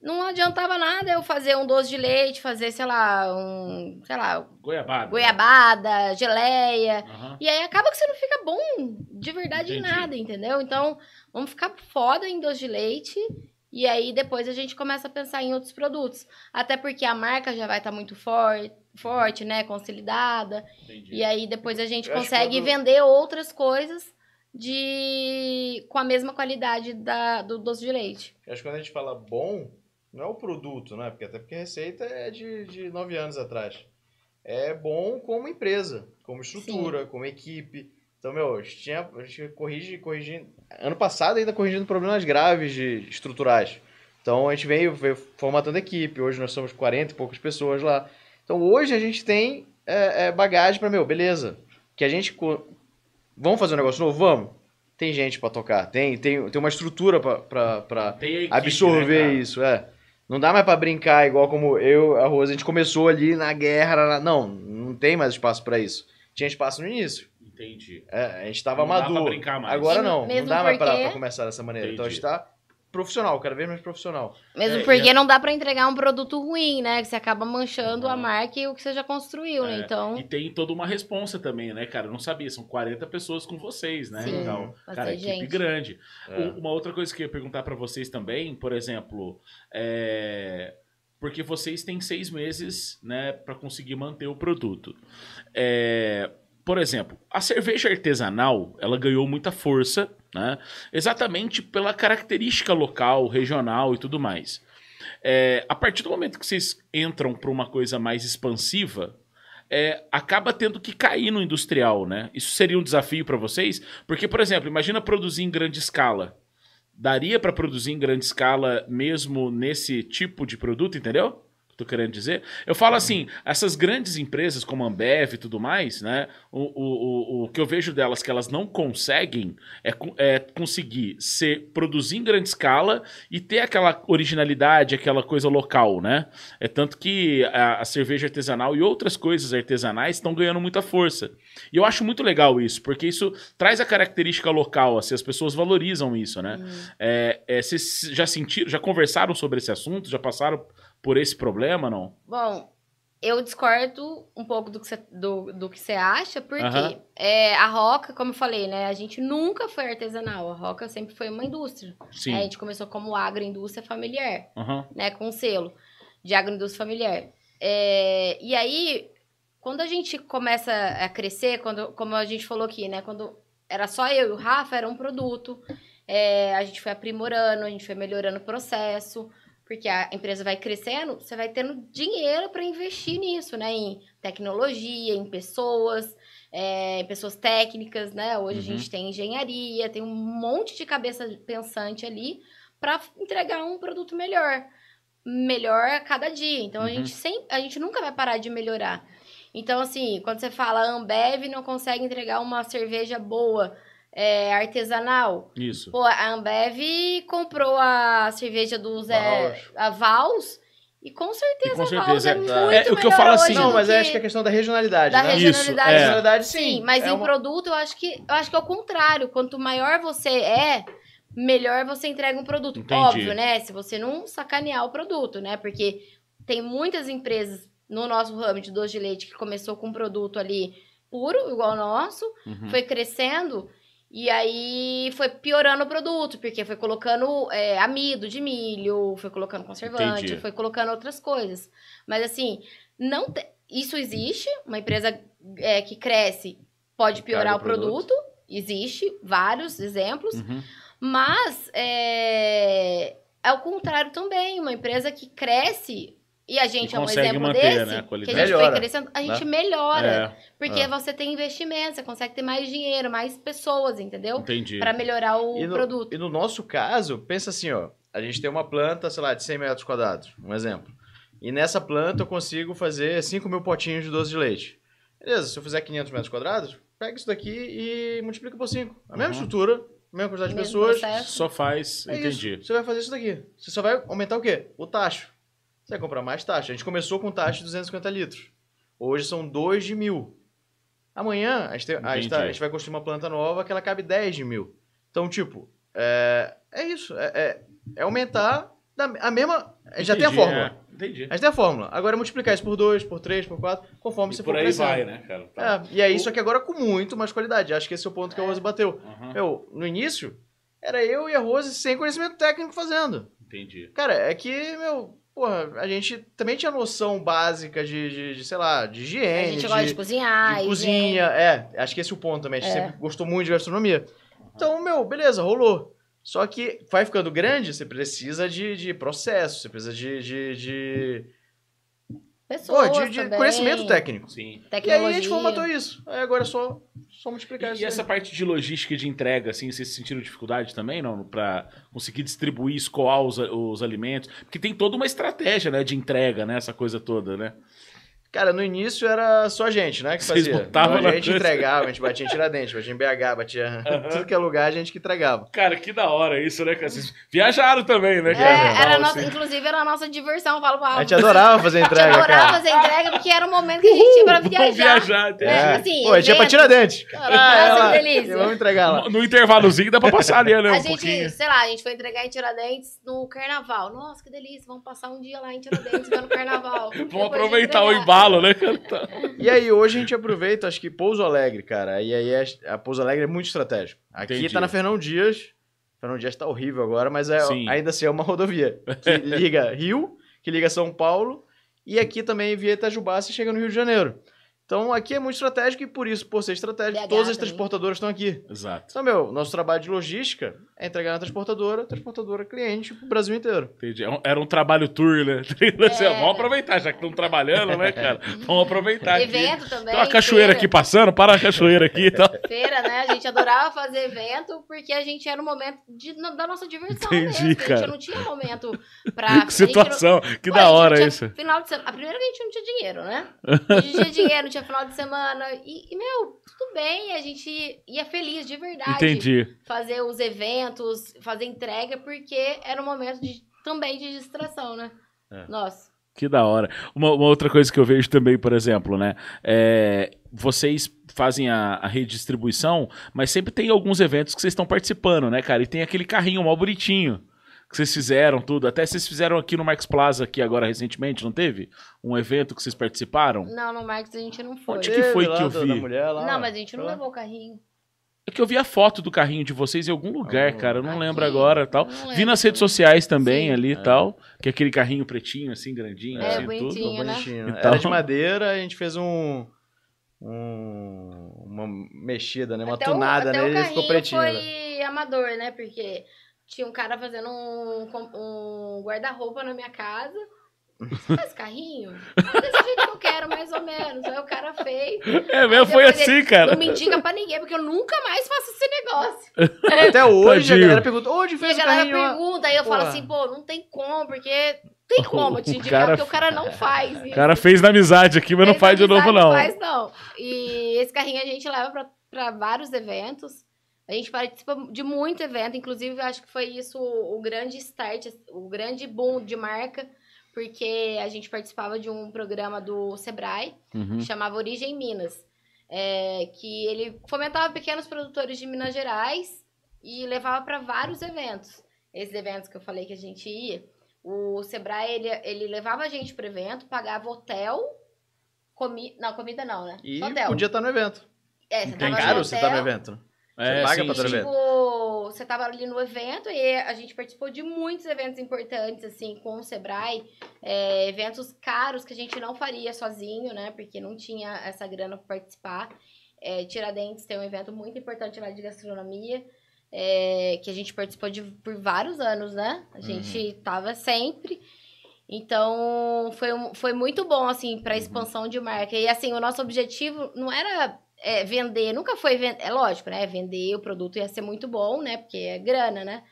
não adiantava nada eu fazer um doce de leite, fazer, sei lá, um, sei lá, Goiabada. goiabada, geleia. Aham. E aí acaba que você não fica bom de verdade em Entendi. nada, entendeu? Então, vamos ficar foda em doce de leite. E aí depois a gente começa a pensar em outros produtos. Até porque a marca já vai estar muito forte, forte, né? Consolidada. Entendi. E aí depois a gente Eu consegue vender outras coisas de com a mesma qualidade da, do doce de leite. Eu acho que quando a gente fala bom, não é o produto, né? Porque até porque a receita é de, de nove anos atrás. É bom como empresa, como estrutura, como equipe. Então, meu, a gente, tinha, a gente corrige, corrigindo. Ano passado ainda corrigindo problemas graves de estruturais. Então a gente veio, veio formatando equipe. Hoje nós somos 40 e poucas pessoas lá. Então hoje a gente tem é, é, bagagem para, meu, beleza. Que a gente. Vamos fazer um negócio novo? Vamos. Tem gente para tocar, tem, tem, tem uma estrutura para equipe, absorver né, isso, é. Não dá mais pra brincar igual como eu, a Rosa, a gente começou ali na guerra. na- Não, não tem mais espaço pra isso. Tinha espaço no início. Entendi. É, a gente tava Não dá pra maduro. brincar mais. Agora não, não mesmo dá mais pra, porque- pra começar dessa maneira. Então a gente Entendi. tá profissional, cada vez mais profissional. Mesmo É, porque e não dá pra entregar um produto ruim, né? Que você acaba manchando a marca e o que você já construiu, né? É, Então, E tem toda uma responsa também, né, cara? Eu não sabia, são 40 pessoas com vocês, né? Sim, então, cara, equipe gente. grande. É. Uma outra coisa que eu ia perguntar pra vocês também, por exemplo, é... porque vocês têm seis meses, né, para conseguir manter o produto. É, Por exemplo, a cerveja artesanal, ela ganhou muita força, né? Exatamente pela característica local, regional e tudo mais. É, a partir do momento que vocês entram para uma coisa mais expansiva, é, acaba tendo que cair no industrial, né? Isso seria um desafio para vocês? Porque, por exemplo, imagina produzir em grande escala. Daria para produzir em grande escala mesmo nesse tipo de produto, entendeu? Tô querendo dizer. Eu falo assim, essas grandes empresas como a Ambev e tudo mais, né? O, o, o, o que eu vejo delas que elas não conseguem é, é conseguir ser, produzir em grande escala e ter aquela originalidade, aquela coisa local, né? É tanto que a, a cerveja artesanal e outras coisas artesanais estão ganhando muita força. E eu acho muito legal isso, porque isso traz a característica local, assim, as pessoas valorizam isso, né? É, é, vocês já sentiram, já conversaram sobre esse assunto? Já passaram por esse problema, não? bom, eu discordo um pouco do que você, do, do que você acha, porque é, a Roca, como eu falei, né? A gente nunca foi artesanal. A Roca sempre foi uma indústria. Sim. né, A gente começou como agroindústria familiar. Né, com selo de agroindústria familiar. É, e aí, quando a gente começa a crescer, quando, como a gente falou aqui, né, quando era só eu e o Rafa, era um produto, é, a gente foi aprimorando, a gente foi melhorando o processo, porque a empresa vai crescendo, você vai tendo dinheiro para investir nisso, né, em tecnologia, em pessoas, é, em pessoas técnicas, né? Hoje Uhum. a gente tem engenharia, tem um monte de cabeça pensante ali para entregar um produto melhor. Melhor a cada dia. Então a Uhum. gente sempre, a gente nunca vai parar de melhorar. Então, assim, quando você fala a Ambev não consegue entregar uma cerveja boa, é, artesanal, Isso. Pô, a Ambev comprou a cerveja do Zé, Vals. a Vals, e com certeza, E com certeza, é, é. muito É, o que eu melhor falo hoje assim- Não, mas que... eu acho que é a questão da regionalidade, Da né? regionalidade. Isso, é. Regionalidade, sim. Sim, mas é em uma- produto eu acho que eu acho que é o contrário. Quanto maior você é, melhor você entrega um produto. Entendi. Óbvio, né? Se você não sacanear o produto, né? Porque tem muitas empresas no nosso ramo de doce de leite que começou com um produto ali puro, igual o nosso, Uhum. foi crescendo e aí foi piorando o produto, porque foi colocando é, amido de milho, foi colocando conservante, Entendi. foi colocando outras coisas. Mas assim, não te- isso existe, uma empresa é, que cresce pode piorar o produto. produto, existe vários exemplos, Uhum. mas é, é o contrário também, uma empresa que cresce e a gente E é um exemplo manter, desse, né, a que a qualidade. gente Melhora, foi crescendo, a gente né? melhora. É, Porque É. você tem investimento, você consegue ter mais dinheiro, mais pessoas, entendeu? entendi. Pra melhorar o E no, produto. e no nosso caso, pensa assim, ó. A gente tem uma planta, sei lá, de 100 metros quadrados, um exemplo. E nessa planta eu consigo fazer 5 mil potinhos de doce de leite. Beleza, se eu fizer 500 metros quadrados, pega isso daqui e multiplica por 5. A mesma Uhum. estrutura, a mesma quantidade de Mesmo pessoas. processo. Só faz, É entendi. isso. Você vai fazer isso daqui. Você só vai aumentar o quê? O tacho. Você vai comprar mais taxa. A gente começou com taxa de 250 litros. Hoje são 2 de mil. Amanhã a gente, tem- a, gente tá- Entendi. a gente vai construir uma planta nova que ela cabe 10 de mil. Então, tipo, é, é isso. É, é- é aumentar da- a mesma. Gente já tem a Entendi, fórmula. é, entendi. A gente tem a fórmula. Agora é multiplicar isso por 2, por 3, por 4, conforme E você por for aí crescendo. vai, né, cara? Tá. É, e é isso aqui agora com muito mais qualidade. Acho que esse é o ponto que a Rose bateu. Uhum, Meu, no início, era eu e a Rose sem conhecimento técnico fazendo. Entendi. Cara, é que, meu, porra, a gente também tinha noção básica de, de, de, sei lá, de A higiene, gente de, gosta de cozinhar. de cozinha. É, acho que esse é o ponto também. A gente É. sempre gostou muito de gastronomia. Então, meu, beleza, rolou. Só que vai ficando grande, você precisa de, de processo, você precisa de, de, de, pô, Pessoas de, de também, conhecimento técnico. Sim. E aí Tecnologia. a gente formatou isso. Aí agora é só, só multiplicar isso. E aí. essa parte de logística e de entrega, assim, vocês sentiram dificuldade também, não? Pra conseguir distribuir, escoar os, os alimentos? Porque tem toda uma estratégia, né, de entrega, né, essa coisa toda, né? Cara, no início era só a gente, né, que Vocês fazia. botavam Então, a gente coisa. entregava, a gente batia em Tiradentes, batia em BH, batia tudo que é lugar, a gente que entregava. Cara, que da hora isso, né, cara? Vocês viajaram também, né, É, cara? era nossa, assim. inclusive era a nossa diversão. Eu falo pra A gente adorava fazer a gente entrega, adorava cara. fazer entrega porque era o momento que a gente tinha pra Vamos viajar. viajar, entendi. É, assim, Pô, a gente ia pra. Tiradentes. Nossa, Caralho, que delícia. Vamos entregar lá. No intervalozinho dá pra passar ali, né, um A gente, pouquinho. sei lá, a gente foi entregar em Tiradentes no carnaval. Nossa, que delícia, vamos passar um dia lá em Tiradentes vendo o carnaval. Vamos aproveitar o entregar. Né, cara? E aí, hoje a gente aproveita, acho que Pouso Alegre, cara. E aí, a Pouso Alegre é muito estratégico. Aqui Entendi. tá na Fernão Dias. Fernão Dias tá horrível agora, mas é, Sim. ainda assim é uma rodovia que liga Rio, que liga São Paulo. E aqui também via Itajubá, você chega no Rio de Janeiro. Então aqui é muito estratégico e por isso, por ser estratégico, BH todas as também. transportadoras estão aqui. Exato. Então, meu, nosso trabalho de logística é entregar na transportadora, transportadora cliente pro Brasil inteiro. Entendi. É Era um trabalho tour, né? Assim, ó, Vamos aproveitar, já que estão trabalhando, né, cara? Vamos aproveitar aqui. Evento também. Tem uma cachoeira feira. aqui passando, para a cachoeira aqui e tal. feira, né? A gente adorava fazer evento porque a gente era um momento de- da nossa diversão Entendi, mesmo. A cara. gente não tinha momento pra. Que situação, que a não- da Pô, a gente hora tinha isso. Final de semana. A primeira que a gente não tinha dinheiro, né? A gente tinha dinheiro, não tinha final de semana. E, e, meu, tudo bem, a gente ia feliz de verdade. Entendi. Fazer os eventos, fazer entrega, porque era um momento de, também de distração, né? É. Nossa. Que da hora. Uma, uma outra coisa que eu vejo também, por exemplo, né? É, vocês fazem a, a redistribuição, mas sempre tem alguns eventos que vocês estão participando, né, cara? E tem aquele carrinho mal bonitinho que vocês fizeram tudo. Até vocês fizeram aqui no Marx Plaza, aqui agora recentemente, não teve? Um evento que vocês participaram? Não, no Marcos a gente não foi. Onde que foi que eu vi? Mulher lá, Não, mas a gente não levou o carrinho. É que eu vi a foto do carrinho de vocês em algum lugar, Oh, cara. Eu não aqui, lembro agora tal. Vi lembro nas redes sociais também Sim. ali e É. tal. Que é aquele carrinho pretinho, assim, grandinho, É, assim, bonitinho. tudo. Né? bonitinho. Então- Era de madeira, a gente fez um, um- uma mexida, né? Uma Até tunada até o nele e ficou pretinho. né? foi amador, né? Porque tinha um cara fazendo um, um guarda-roupa na minha casa. Você faz carrinho? É desse jeito que eu quero, mais ou menos. Aí o cara feio. É mesmo, foi assim, ele, cara. Não me indica pra ninguém, porque eu nunca mais faço esse negócio. Até hoje Tadinho. a galera pergunta, onde fez a o galera carrinho? lá?" pergunta, aí eu falo Porra. assim, pô, não tem como, porque tem como te O indicar, cara- porque o cara não faz O cara fez na amizade aqui, mas não Fez faz de novo, não. faz, não. E esse carrinho a gente leva pra, pra vários eventos. A gente participa de muito evento, inclusive eu acho que foi isso o, o grande start, o grande boom de marca, porque a gente participava de um programa do Sebrae, Uhum. que chamava Origem Minas, é, que ele fomentava pequenos produtores de Minas Gerais e levava para vários eventos. Esses eventos que eu falei que a gente ia, o Sebrae ele, ele levava a gente pro evento, pagava hotel, comi, não comida não, né? E hotel. podia estar no evento. É, você tava caro no você estar no hotel, evento. É, paga sim, pra sim. Tipo, você tava ali no evento e a gente participou de muitos eventos importantes, assim, com o Sebrae. é, eventos caros que a gente não faria sozinho, né? Porque não tinha essa grana pra participar. É, Tiradentes tem um evento muito importante lá de gastronomia, é, que a gente participou de, por vários anos, né? A gente tava sempre. Então, foi, um- foi muito bom, assim, pra expansão de marca. E, assim, o nosso objetivo não era é, vender, nunca foi vender. É lógico, né? Vender o produto ia ser muito bom, né? Porque é grana, né?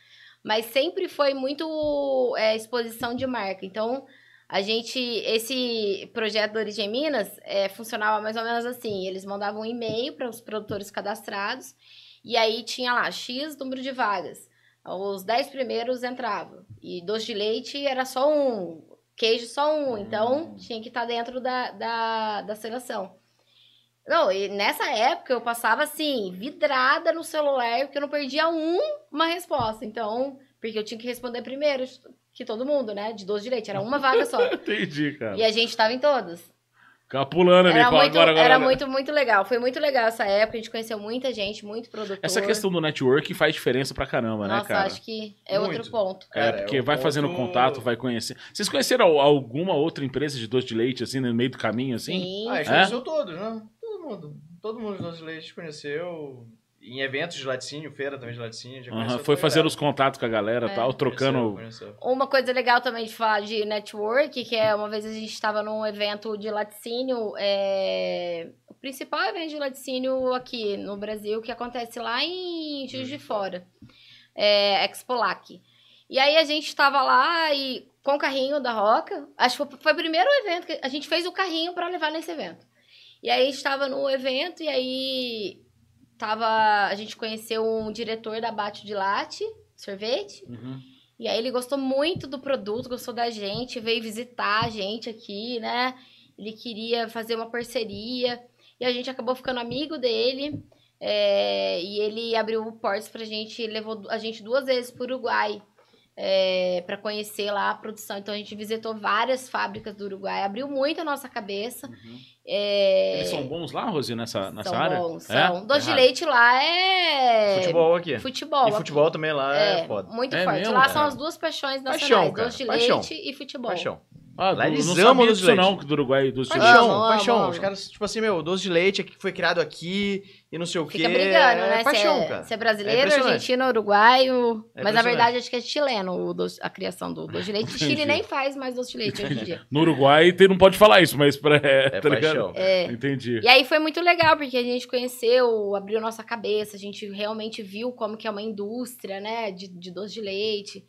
Mas sempre foi muito é, exposição de marca. Então, a gente, esse projeto do Origem Minas é, funcionava mais ou menos assim: eles mandavam um e-mail para os produtores cadastrados, e aí tinha lá X número de vagas. Os 10 primeiros entravam. E doce de leite era só um, queijo só um. Então, tinha que estar dentro da, da, da seleção. Não, e nessa época eu passava assim, vidrada no celular, porque eu não perdia um, uma resposta. Então, porque eu tinha que responder primeiro que todo mundo, né? De doce de leite, era uma vaga só. Entendi, cara. e a gente tava em todas. Ficava pulando ali, Era, muito, agora, agora. era muito, muito legal. Foi muito legal essa época, a gente conheceu muita gente, muito produtor. Essa questão do network faz diferença pra caramba, né, Nossa, cara? acho que é Muito. outro ponto. É, Cara, porque é um vai ponto- fazendo contato, vai conhecer. Vocês conheceram al- alguma outra empresa de doce de leite, assim, no meio do caminho, assim? Sim. Ah, a gente É? conheceu todos, né? Todo mundo. Todo mundo dos leite conheceu. Em eventos de laticínio, feira também de laticínio. Já conheceu foi galera. os contatos com a galera e É. tal, trocando. Conheceu, conheceu. Uma coisa legal também de falar de network, que é uma vez a gente estava num evento de laticínio, é, o principal evento de laticínio aqui no Brasil, que acontece lá em Juiz de Fora, é, Expolac. E aí a gente estava lá e com o carrinho da Roca, acho que foi, foi o primeiro evento que a gente fez o carrinho para levar nesse evento. E aí a gente estava no evento e aí tava, a gente conheceu um diretor da Bate de Latte, sorvete, Uhum. e aí ele gostou muito do produto, gostou da gente, veio visitar a gente aqui, né? Ele queria fazer uma parceria e a gente acabou ficando amigo dele. é, e ele abriu portas pra gente, levou a gente duas vezes pro Uruguai é, para conhecer lá a produção. Então a gente visitou várias fábricas do Uruguai, abriu muito a nossa cabeça. É, Eles são bons lá, Rosi, nessa, nessa são área? bons, É? são. Doce de leite lá é. Futebol aqui. Futebol. E futebol também lá é, foda. Muito É forte. mesmo, Lá são as duas paixões nacionais, Paixão, cara. doce de Paixão. leite e futebol. Paixão. Ah, Lá eles não amam doce de não, leite. do Uruguai, doce de Paixão, leite. Amo, paixão. amo, Os caras, tipo assim, meu, doce de leite que foi criado aqui e não sei o quê. Fica brigando, é né? Paixão, se é, cara. se é É brasileiro, impressionante. argentino, uruguaio. É mas na verdade acho que é chileno o doce- a criação do doce de leite. O Entendi. Chile nem faz mais doce de leite hoje em dia. No Uruguai tem, não pode falar isso, mas pra, é, É tá ligado? paixão. É. Entendi. E aí foi muito legal, porque a gente conheceu, abriu nossa cabeça, a gente realmente viu como que é uma indústria, né, de, de doce de leite.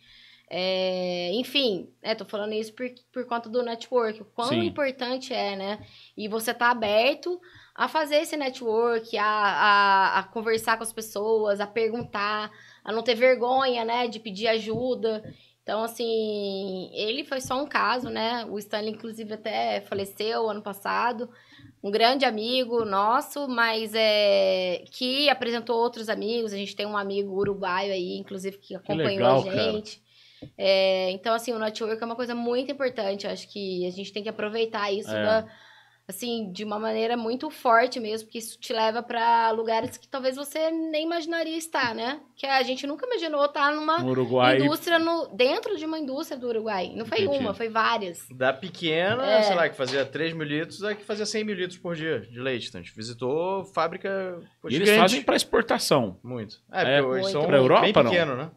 É, enfim, né, tô falando isso por, por conta do network, o quão Sim. importante é, né? E você tá aberto a fazer esse network, a, a, a conversar com as pessoas, a perguntar, a não ter vergonha, né, de pedir ajuda. Então, assim, ele foi só um caso, né? O Stanley, inclusive, até faleceu ano passado. Um grande amigo nosso, mas é que apresentou outros amigos. A gente tem um amigo uruguaio aí, inclusive, que acompanhou legal, a gente. É, então, assim, o network é uma coisa muito importante. Eu acho que a gente tem que aproveitar isso É. da- assim, de uma maneira muito forte mesmo, porque isso te leva pra lugares que talvez você nem imaginaria estar, né? Que a gente nunca imaginou estar numa No Uruguai. indústria no, dentro de uma indústria do Uruguai. Não foi Entendi. uma, foi várias. Da pequena, É. sei lá, que fazia 3 mil litros, a que fazia 100 mil litros por dia de leite. Então a gente visitou fábrica pô, E eles fazem pra exportação. Muito. É, É. porque hoje Muito. são Pra Europa, bem não? pequeno, né?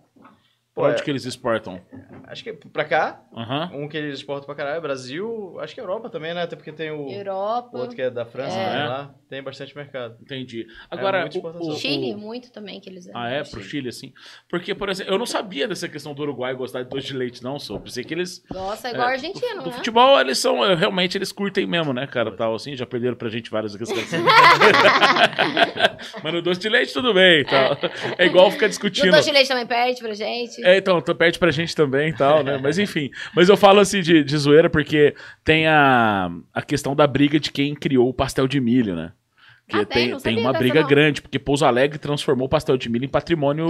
Pô, Onde é- que eles exportam? Acho que pra cá, Aham. um que eles exportam pra caralho é Brasil, acho que Europa também, né? Até porque tem o, o Europa. outro que é da França, É. né? Lá tem bastante mercado. Entendi. Agora, muita o- o- Chile, o- muito também que eles Ah, é? Pro Chile, assim? Porque, por exemplo, eu não sabia dessa questão do Uruguai gostar de doce de leite, não, sou. Pensei que eles. Nossa, é igual é, argentino, do, do né? futebol, eles são. é, Realmente, eles curtem mesmo, né, cara? Tal, assim, já perderam pra gente várias questões. assim. Mas no doce de leite, tudo bem. Tal. É igual ficar No discutindo. doce de leite também perde pra gente. É, então, tu perde pra gente também e tal, né? Mas enfim. Mas eu falo assim de, de zoeira porque tem a, a questão da briga de quem criou o pastel de milho, né? Que Ah, tem? tem, uma briga não. grande, porque Pouso Alegre transformou o pastel de milho em patrimônio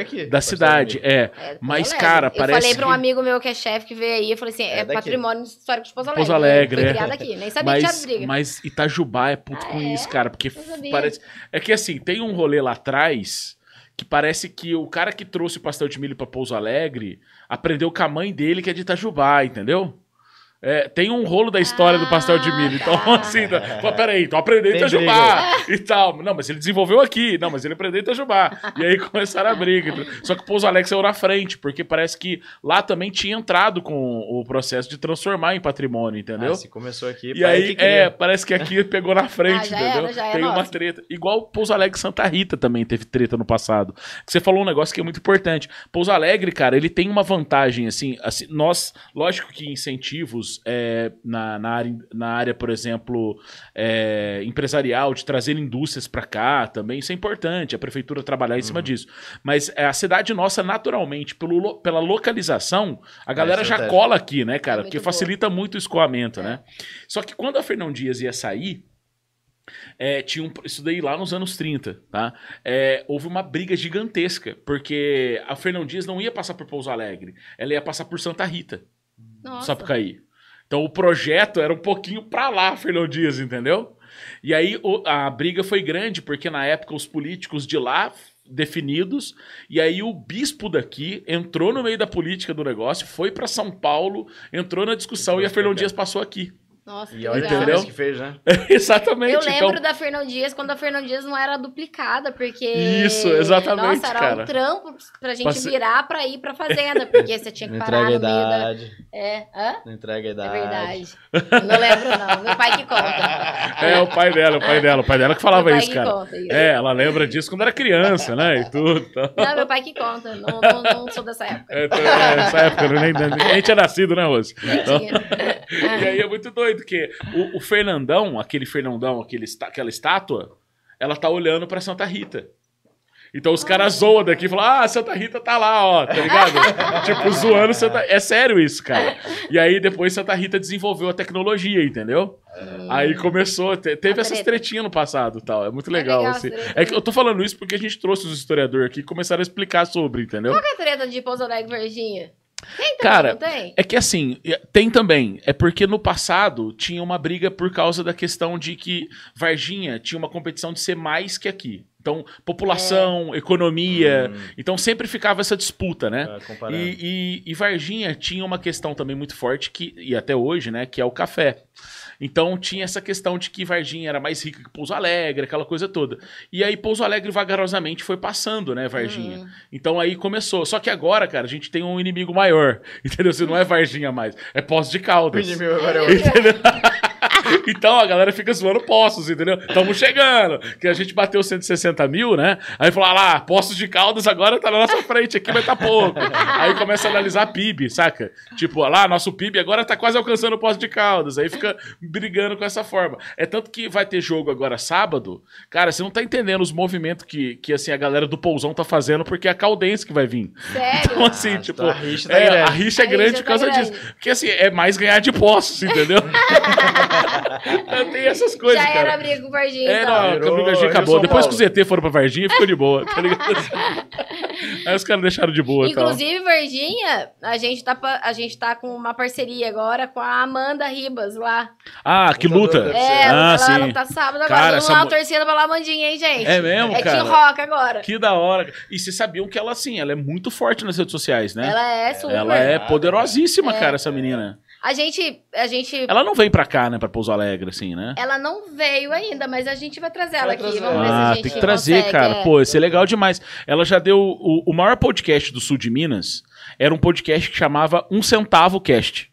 aqui. da cidade. É. É, Mas, cara, parece Eu falei pra um que- amigo meu que é chefe que veio aí, eu falei assim, é, É patrimônio histórico de Pouso Alegre. Pouso Alegre, Foi é. criado aqui, nem sabia que Mas, tinha briga. mas Itajubá é puto Ah, com é? isso, cara. Porque parece. É que assim, tem um rolê lá atrás que parece que o cara que trouxe o pastel de milho pra Pouso Alegre aprendeu com a mãe dele, que é de Itajubá, entendeu? É, tem um rolo da história do pastel de Ah, milho. Então, tá. assim, tá, pô, peraí, aprendeu em Tem Itajubá e tal. Não, mas ele desenvolveu aqui. Não, mas ele aprendeu em Itajubá. E aí começaram a briga. Só que o Pouso Alegre saiu na frente, porque parece que lá também tinha entrado com o processo de transformar em patrimônio, entendeu? Ah, se começou aqui, E aí, que é, parece que aqui pegou na frente, Ah, entendeu? era, é Tem uma treta. Igual Pouso Alegre Santa Rita também teve treta no passado. Você falou um negócio que é muito importante. Pouso Alegre, cara, ele tem uma vantagem, assim, assim nós, lógico que incentivos é, na, na, área, na área, por exemplo, é, empresarial, de trazer indústrias pra cá também, isso é importante, a prefeitura trabalhar em cima Uhum. disso. Mas é, a cidade nossa, naturalmente, pelo, lo- pela localização, a galera já cola aqui, né, cara? É Porque muito boa. facilita muito o escoamento, É. né? Só que quando a Fernão Dias ia sair, é, tinha um, isso daí lá nos anos 30, tá? É, houve uma briga gigantesca, porque a Fernão Dias não ia passar por Pouso Alegre, ela ia passar por Santa Rita, Nossa. Sapucaí. Então o projeto era um pouquinho pra lá, Fernão Dias, entendeu? E aí o- a briga foi grande, porque na época os políticos de lá definidos, e aí o bispo daqui entrou no meio da política do negócio, foi pra São Paulo, entrou na discussão e a Fernão Dias passou aqui. Nossa, E olha a diferença que fez, né? Exatamente. Eu lembro então, da Fernão Dias quando a Fernão Dias não era duplicada, porque. Isso, exatamente, Nossa, era cara. um trampo pra gente Passe- virar pra ir pra fazenda, porque você tinha que Não parar entrega a no meio da. idade. É, hã? Não entrega a É idade. verdade. Não lembro, não. Meu pai que conta. É, o pai dela, o pai dela, o pai dela que falava Meu pai isso, que cara. conta isso. É, ela lembra disso quando era criança, né? E tudo. Então. Não, meu pai que conta. Não, não, não sou dessa época. É, então, é, essa época, nem, nem, nem a gente é nascido, né, Rose? Então, Tinha. e aí é muito doido, que o, o Fernandão, aquele Fernandão, aquele, aquela estátua, ela tá olhando pra Santa Rita. Então os caras zoam daqui e falam, ah, Santa Rita tá lá, ó, tá ligado? tipo, zoando Santa... É sério isso, cara. E aí depois Santa Rita desenvolveu a tecnologia, entendeu? Aí começou, te- teve essas tretinhas no passado e tal. É muito legal, legal assim. É que eu tô falando isso porque a gente trouxe os historiadores aqui e começaram a explicar sobre, entendeu? Qual que é a treta de Pouso Alegre, Varginha? Tem também, Cara, tem? É que assim, tem também. É porque no passado tinha uma briga por causa da questão de que Varginha tinha uma competição de ser mais que aqui. Então, população, economia. Hum, Então sempre ficava essa disputa, né? comparando. E, e, e Varginha tinha uma questão também muito forte, que, e até hoje, né? Que é o café. Então tinha essa questão de que Varginha era mais rica que Pouso Alegre, aquela coisa toda. E aí Pouso Alegre vagarosamente foi passando, né, Varginha? Hum. Então aí começou. Só que agora, cara, a gente tem um inimigo maior. Entendeu? Se não é Varginha mais, é Poços de O Caldas. inimigo agora é outro. Então a galera fica zoando Poços, entendeu? Estamos chegando. Que a gente bateu 160 mil, né? Aí falou, ah lá, Poços de Caldas agora tá na nossa frente aqui, mas tá pouco. Aí começa a analisar PIB, saca? Tipo, ó lá, nosso PIB agora tá quase alcançando o Poços de Caldas. Aí fica brigando com essa forma. É tanto que vai ter jogo agora sábado. Cara, você não tá entendendo os movimentos que, que assim, a galera do Pousão tá fazendo, porque é a Caldense que vai vir. Sério? Então, assim, Ah, tipo, a rixa tá é, grande. a rixa é A grande rixa por causa tá disso. Porque, assim, é mais ganhar de postos, entendeu? Tem essas coisas, Já cara. era briga com o Varginha, É, então. não, a Briga Rio acabou. Depois que os ZT foram pra Varginha, ficou de boa, tá ligado? Aí os caras deixaram de boa tal. Inclusive, Varginha, a gente, tá, a gente tá com uma parceria agora com a Amanda Ribas lá. Ah, que luta. É, ah, ela sim. luta sábado agora. Cara, mundo lá mu- torcendo pela Amandinha, hein, gente? É mesmo, É cara? Team Rock agora. Que da hora. E vocês sabiam que ela, assim, ela é muito forte nas redes sociais, né? Ela é super. Ela é poderosíssima, É. cara, essa menina. A gente, a gente Ela não vem pra cá, né, pra Pouso Alegre, assim, né? Ela não veio ainda, mas a gente vai trazer ela Vai aqui. trazer. Vamos ver se a Ah, gente tem que trazer, consegue, cara. é. Pô, isso é legal demais. Ela já deu. O, o maior podcast do sul de Minas era um podcast que chamava Um Centavo Cast.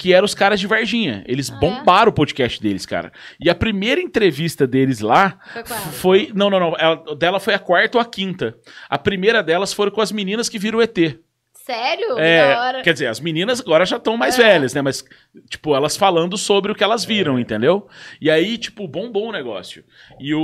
Que era os caras de Varginha. Eles Ah, é? bombaram o podcast deles, cara. E a primeira entrevista deles lá Foi foi. Não, não, não. Ela- dela foi a quarta ou a quinta. A primeira delas foram com as meninas que viram ET. Sério? da É, hora. quer dizer, as meninas agora já estão mais É. velhas, né? Mas, tipo, elas falando sobre o que elas viram, entendeu? E aí, tipo, bombou o negócio. E o,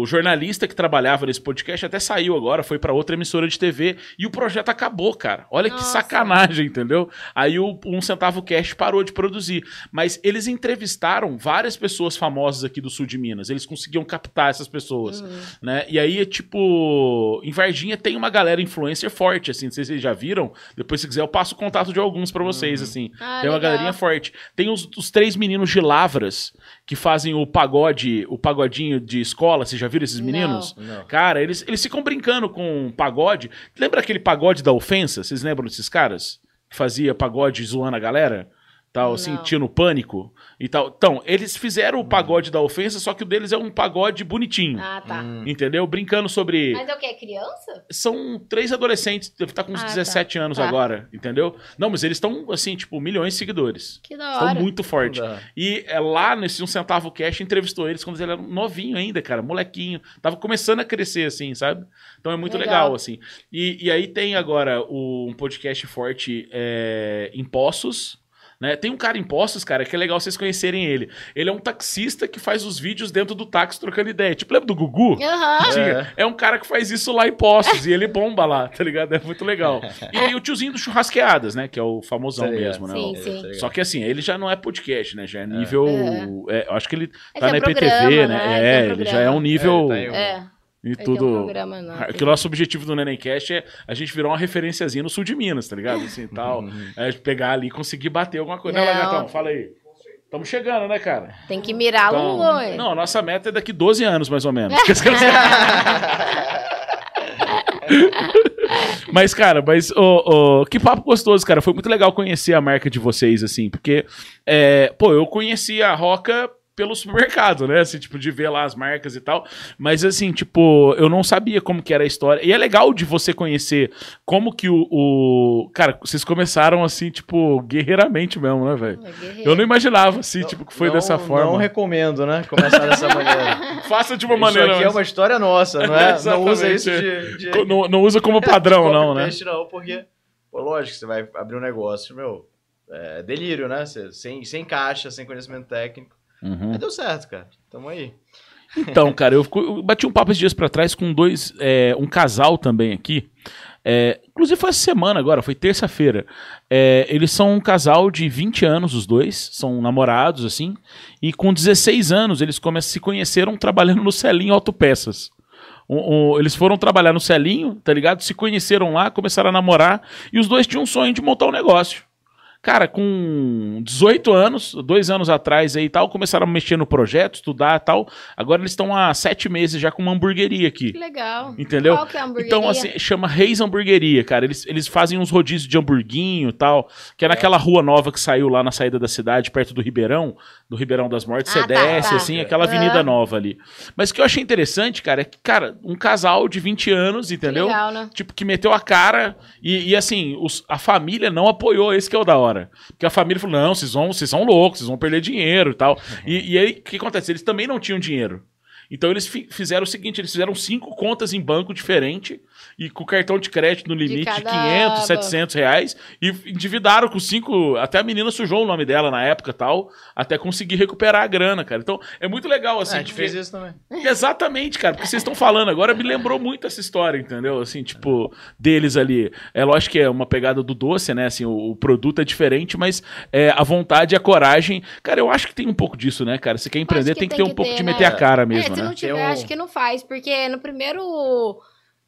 o jornalista que trabalhava nesse podcast até saiu agora, foi pra outra emissora de TV e o projeto acabou, cara. Olha que Nossa. sacanagem, entendeu? Aí o Um Centavo Cast parou de produzir. Mas eles entrevistaram várias pessoas famosas aqui do sul de Minas. Eles conseguiam captar essas pessoas Uhum. né? E aí, tipo, em Varginha tem uma galera influencer forte, assim, não sei se vocês já viram. Depois, se quiser, eu passo o contato de alguns pra vocês, assim. Ah, tem uma legal. galerinha forte. Tem os, os três meninos de Lavras que fazem o pagode, o pagodinho de escola. Vocês já viram esses Não. meninos? Não. Cara, eles, eles ficam brincando com pagode. Lembra aquele pagode da ofensa? Vocês lembram desses caras? Que fazia pagode zoando a galera? Tal, Não. no pânico e tal. Então, eles fizeram o pagode da ofensa, só que o deles é um pagode bonitinho. Ah, tá. Hum. Entendeu? Brincando sobre. Mas é o que? É criança? São três adolescentes, deve estar com uns Ah, 17 anos Tá. agora, entendeu? Não, mas eles estão, assim, tipo, milhões de seguidores. Que da Estão hora. muito forte. Não dá. E é, lá nesse Um Centavo Cash entrevistou eles quando eles eram novinho ainda, cara, molequinho. Tava começando a crescer, assim, sabe? Então é muito legal, Legal. assim. E, e aí tem agora o- um podcast forte é, em Poços. Né? Tem um cara em Poços, cara, que é legal vocês conhecerem ele. Ele é um taxista que faz os vídeos dentro do táxi trocando ideia. Tipo, lembra do Gugu? Aham. Tinha. É um cara que faz isso lá em Postos e ele bomba lá, tá ligado? É muito legal. E tem o tiozinho do Churrasqueadas, né? Que é o famosão Tá ligado. mesmo, né? Sim, O- sim. Só que assim, ele já não é podcast, né? Já é nível. é, eu acho que ele É tá na é IPTV, programa, né? né? É, ele já programa. é um nível. É, tá É. E tudo. um programa, não. Que o nosso objetivo do Nenemcast é a gente virar uma referenciazinha no sul de Minas, tá ligado? Assim, tal. É pegar ali e conseguir bater alguma coisa. Né, Não. Lagatão? Fala aí. Estamos chegando, né, cara? Tem que mirar Então, ué. não, a nossa meta é daqui 12 anos, mais ou menos. mas, cara, mas ô, ô, que papo gostoso, cara. Foi muito legal conhecer a marca de vocês, assim, porque, é, pô, eu conheci a Roca pelo supermercado, né? Assim, tipo, de ver lá as marcas e tal. Mas, assim, tipo, eu não sabia como que era a história. E é legal de você conhecer como que o. o- Cara, vocês começaram assim, tipo, guerreiramente mesmo, né, velho? É. Eu não imaginava, assim, tipo, que foi Não- dessa forma. Não recomendo, né? Começar dessa maneira. Faça de uma Isso maneira. aqui é mais- uma história nossa, não é? não usa isso de... de... Co- Não, não usa como padrão, não, né? não, porque, pô, lógico, você vai abrir um negócio, meu, é delírio, né? Você- sem, sem caixa, sem conhecimento técnico. Uhum. Mas deu certo, cara. Tamo aí. Então, cara, eu, fico- eu bati um papo esses dias pra trás com dois, é, um casal também aqui. É, inclusive foi essa semana agora, foi terça-feira. É, eles são um casal de 20 anos, os dois, são namorados, assim, e com 16 anos eles come- se conheceram trabalhando no Celinho Autopeças. Eles foram trabalhar no Celinho, tá ligado? Se conheceram lá, começaram a namorar, e os dois tinham um sonho de montar um negócio. Cara, com 18 anos, dois anos atrás aí e tal, começaram a mexer no projeto, estudar e tal. Agora eles estão há sete meses já com uma hamburgueria aqui. Que legal. Entendeu? Qual que é a hamburgueria? Então, assim, chama Reis Hamburgueria, cara. Eles, eles fazem uns rodízios de hamburguinho e tal, que é naquela rua nova que saiu lá na saída da cidade, perto do Ribeirão, do Ribeirão das Mortes. Ah, você tá, desce, tá. assim, aquela avenida nova ali. Mas o que eu achei interessante, cara, é que, cara, um casal de 20 anos, Que entendeu? legal, né? Tipo, que meteu a cara e, e, assim, os- a família não apoiou, esse que é o da hora. Porque a família falou, não, vocês vão, vocês são loucos, vocês vão perder dinheiro e tal. E, e aí, o que acontece? Eles também não tinham dinheiro. Então eles fi- fizeram o seguinte, eles fizeram cinco contas em banco diferente e com cartão de crédito no limite de, cada 500, banco. 700 reais e endividaram com cinco, até a menina sujou o nome dela na época e tal, até conseguir recuperar a grana, cara. Então é muito legal, assim. Ah, a gente fez isso também. Exatamente, cara, porque vocês estão falando agora me lembrou muito essa história, entendeu? Assim, tipo, deles ali. É lógico que é uma pegada do doce, né? Assim, o, o produto é diferente, mas é, a vontade e a coragem. Cara, eu acho que tem um pouco disso, né, cara? Você quer empreender, que tem que tem ter um que pouco ter, de né? meter a cara mesmo, é, se né? não tiver, um- acho que não faz, porque no primeiro.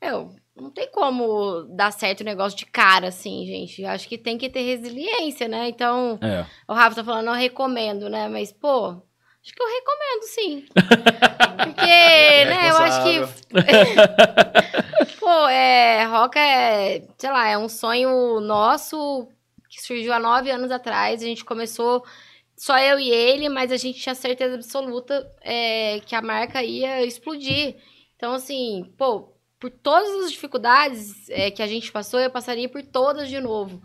Eu, não tem como dar certo o negócio de cara, assim, gente. Acho que tem que ter resiliência, né? Então, É. o Rafa tá falando, não recomendo, né? Mas, pô, acho que eu recomendo, sim. Porque, né, eu acho que. pô, é. Roca é. Sei lá, é um sonho nosso que surgiu há nove anos atrás. A gente começou só eu e ele, mas a gente tinha certeza absoluta é, que a marca ia explodir. Então, assim, pô, por todas as dificuldades é, que a gente passou, eu passaria por todas de novo.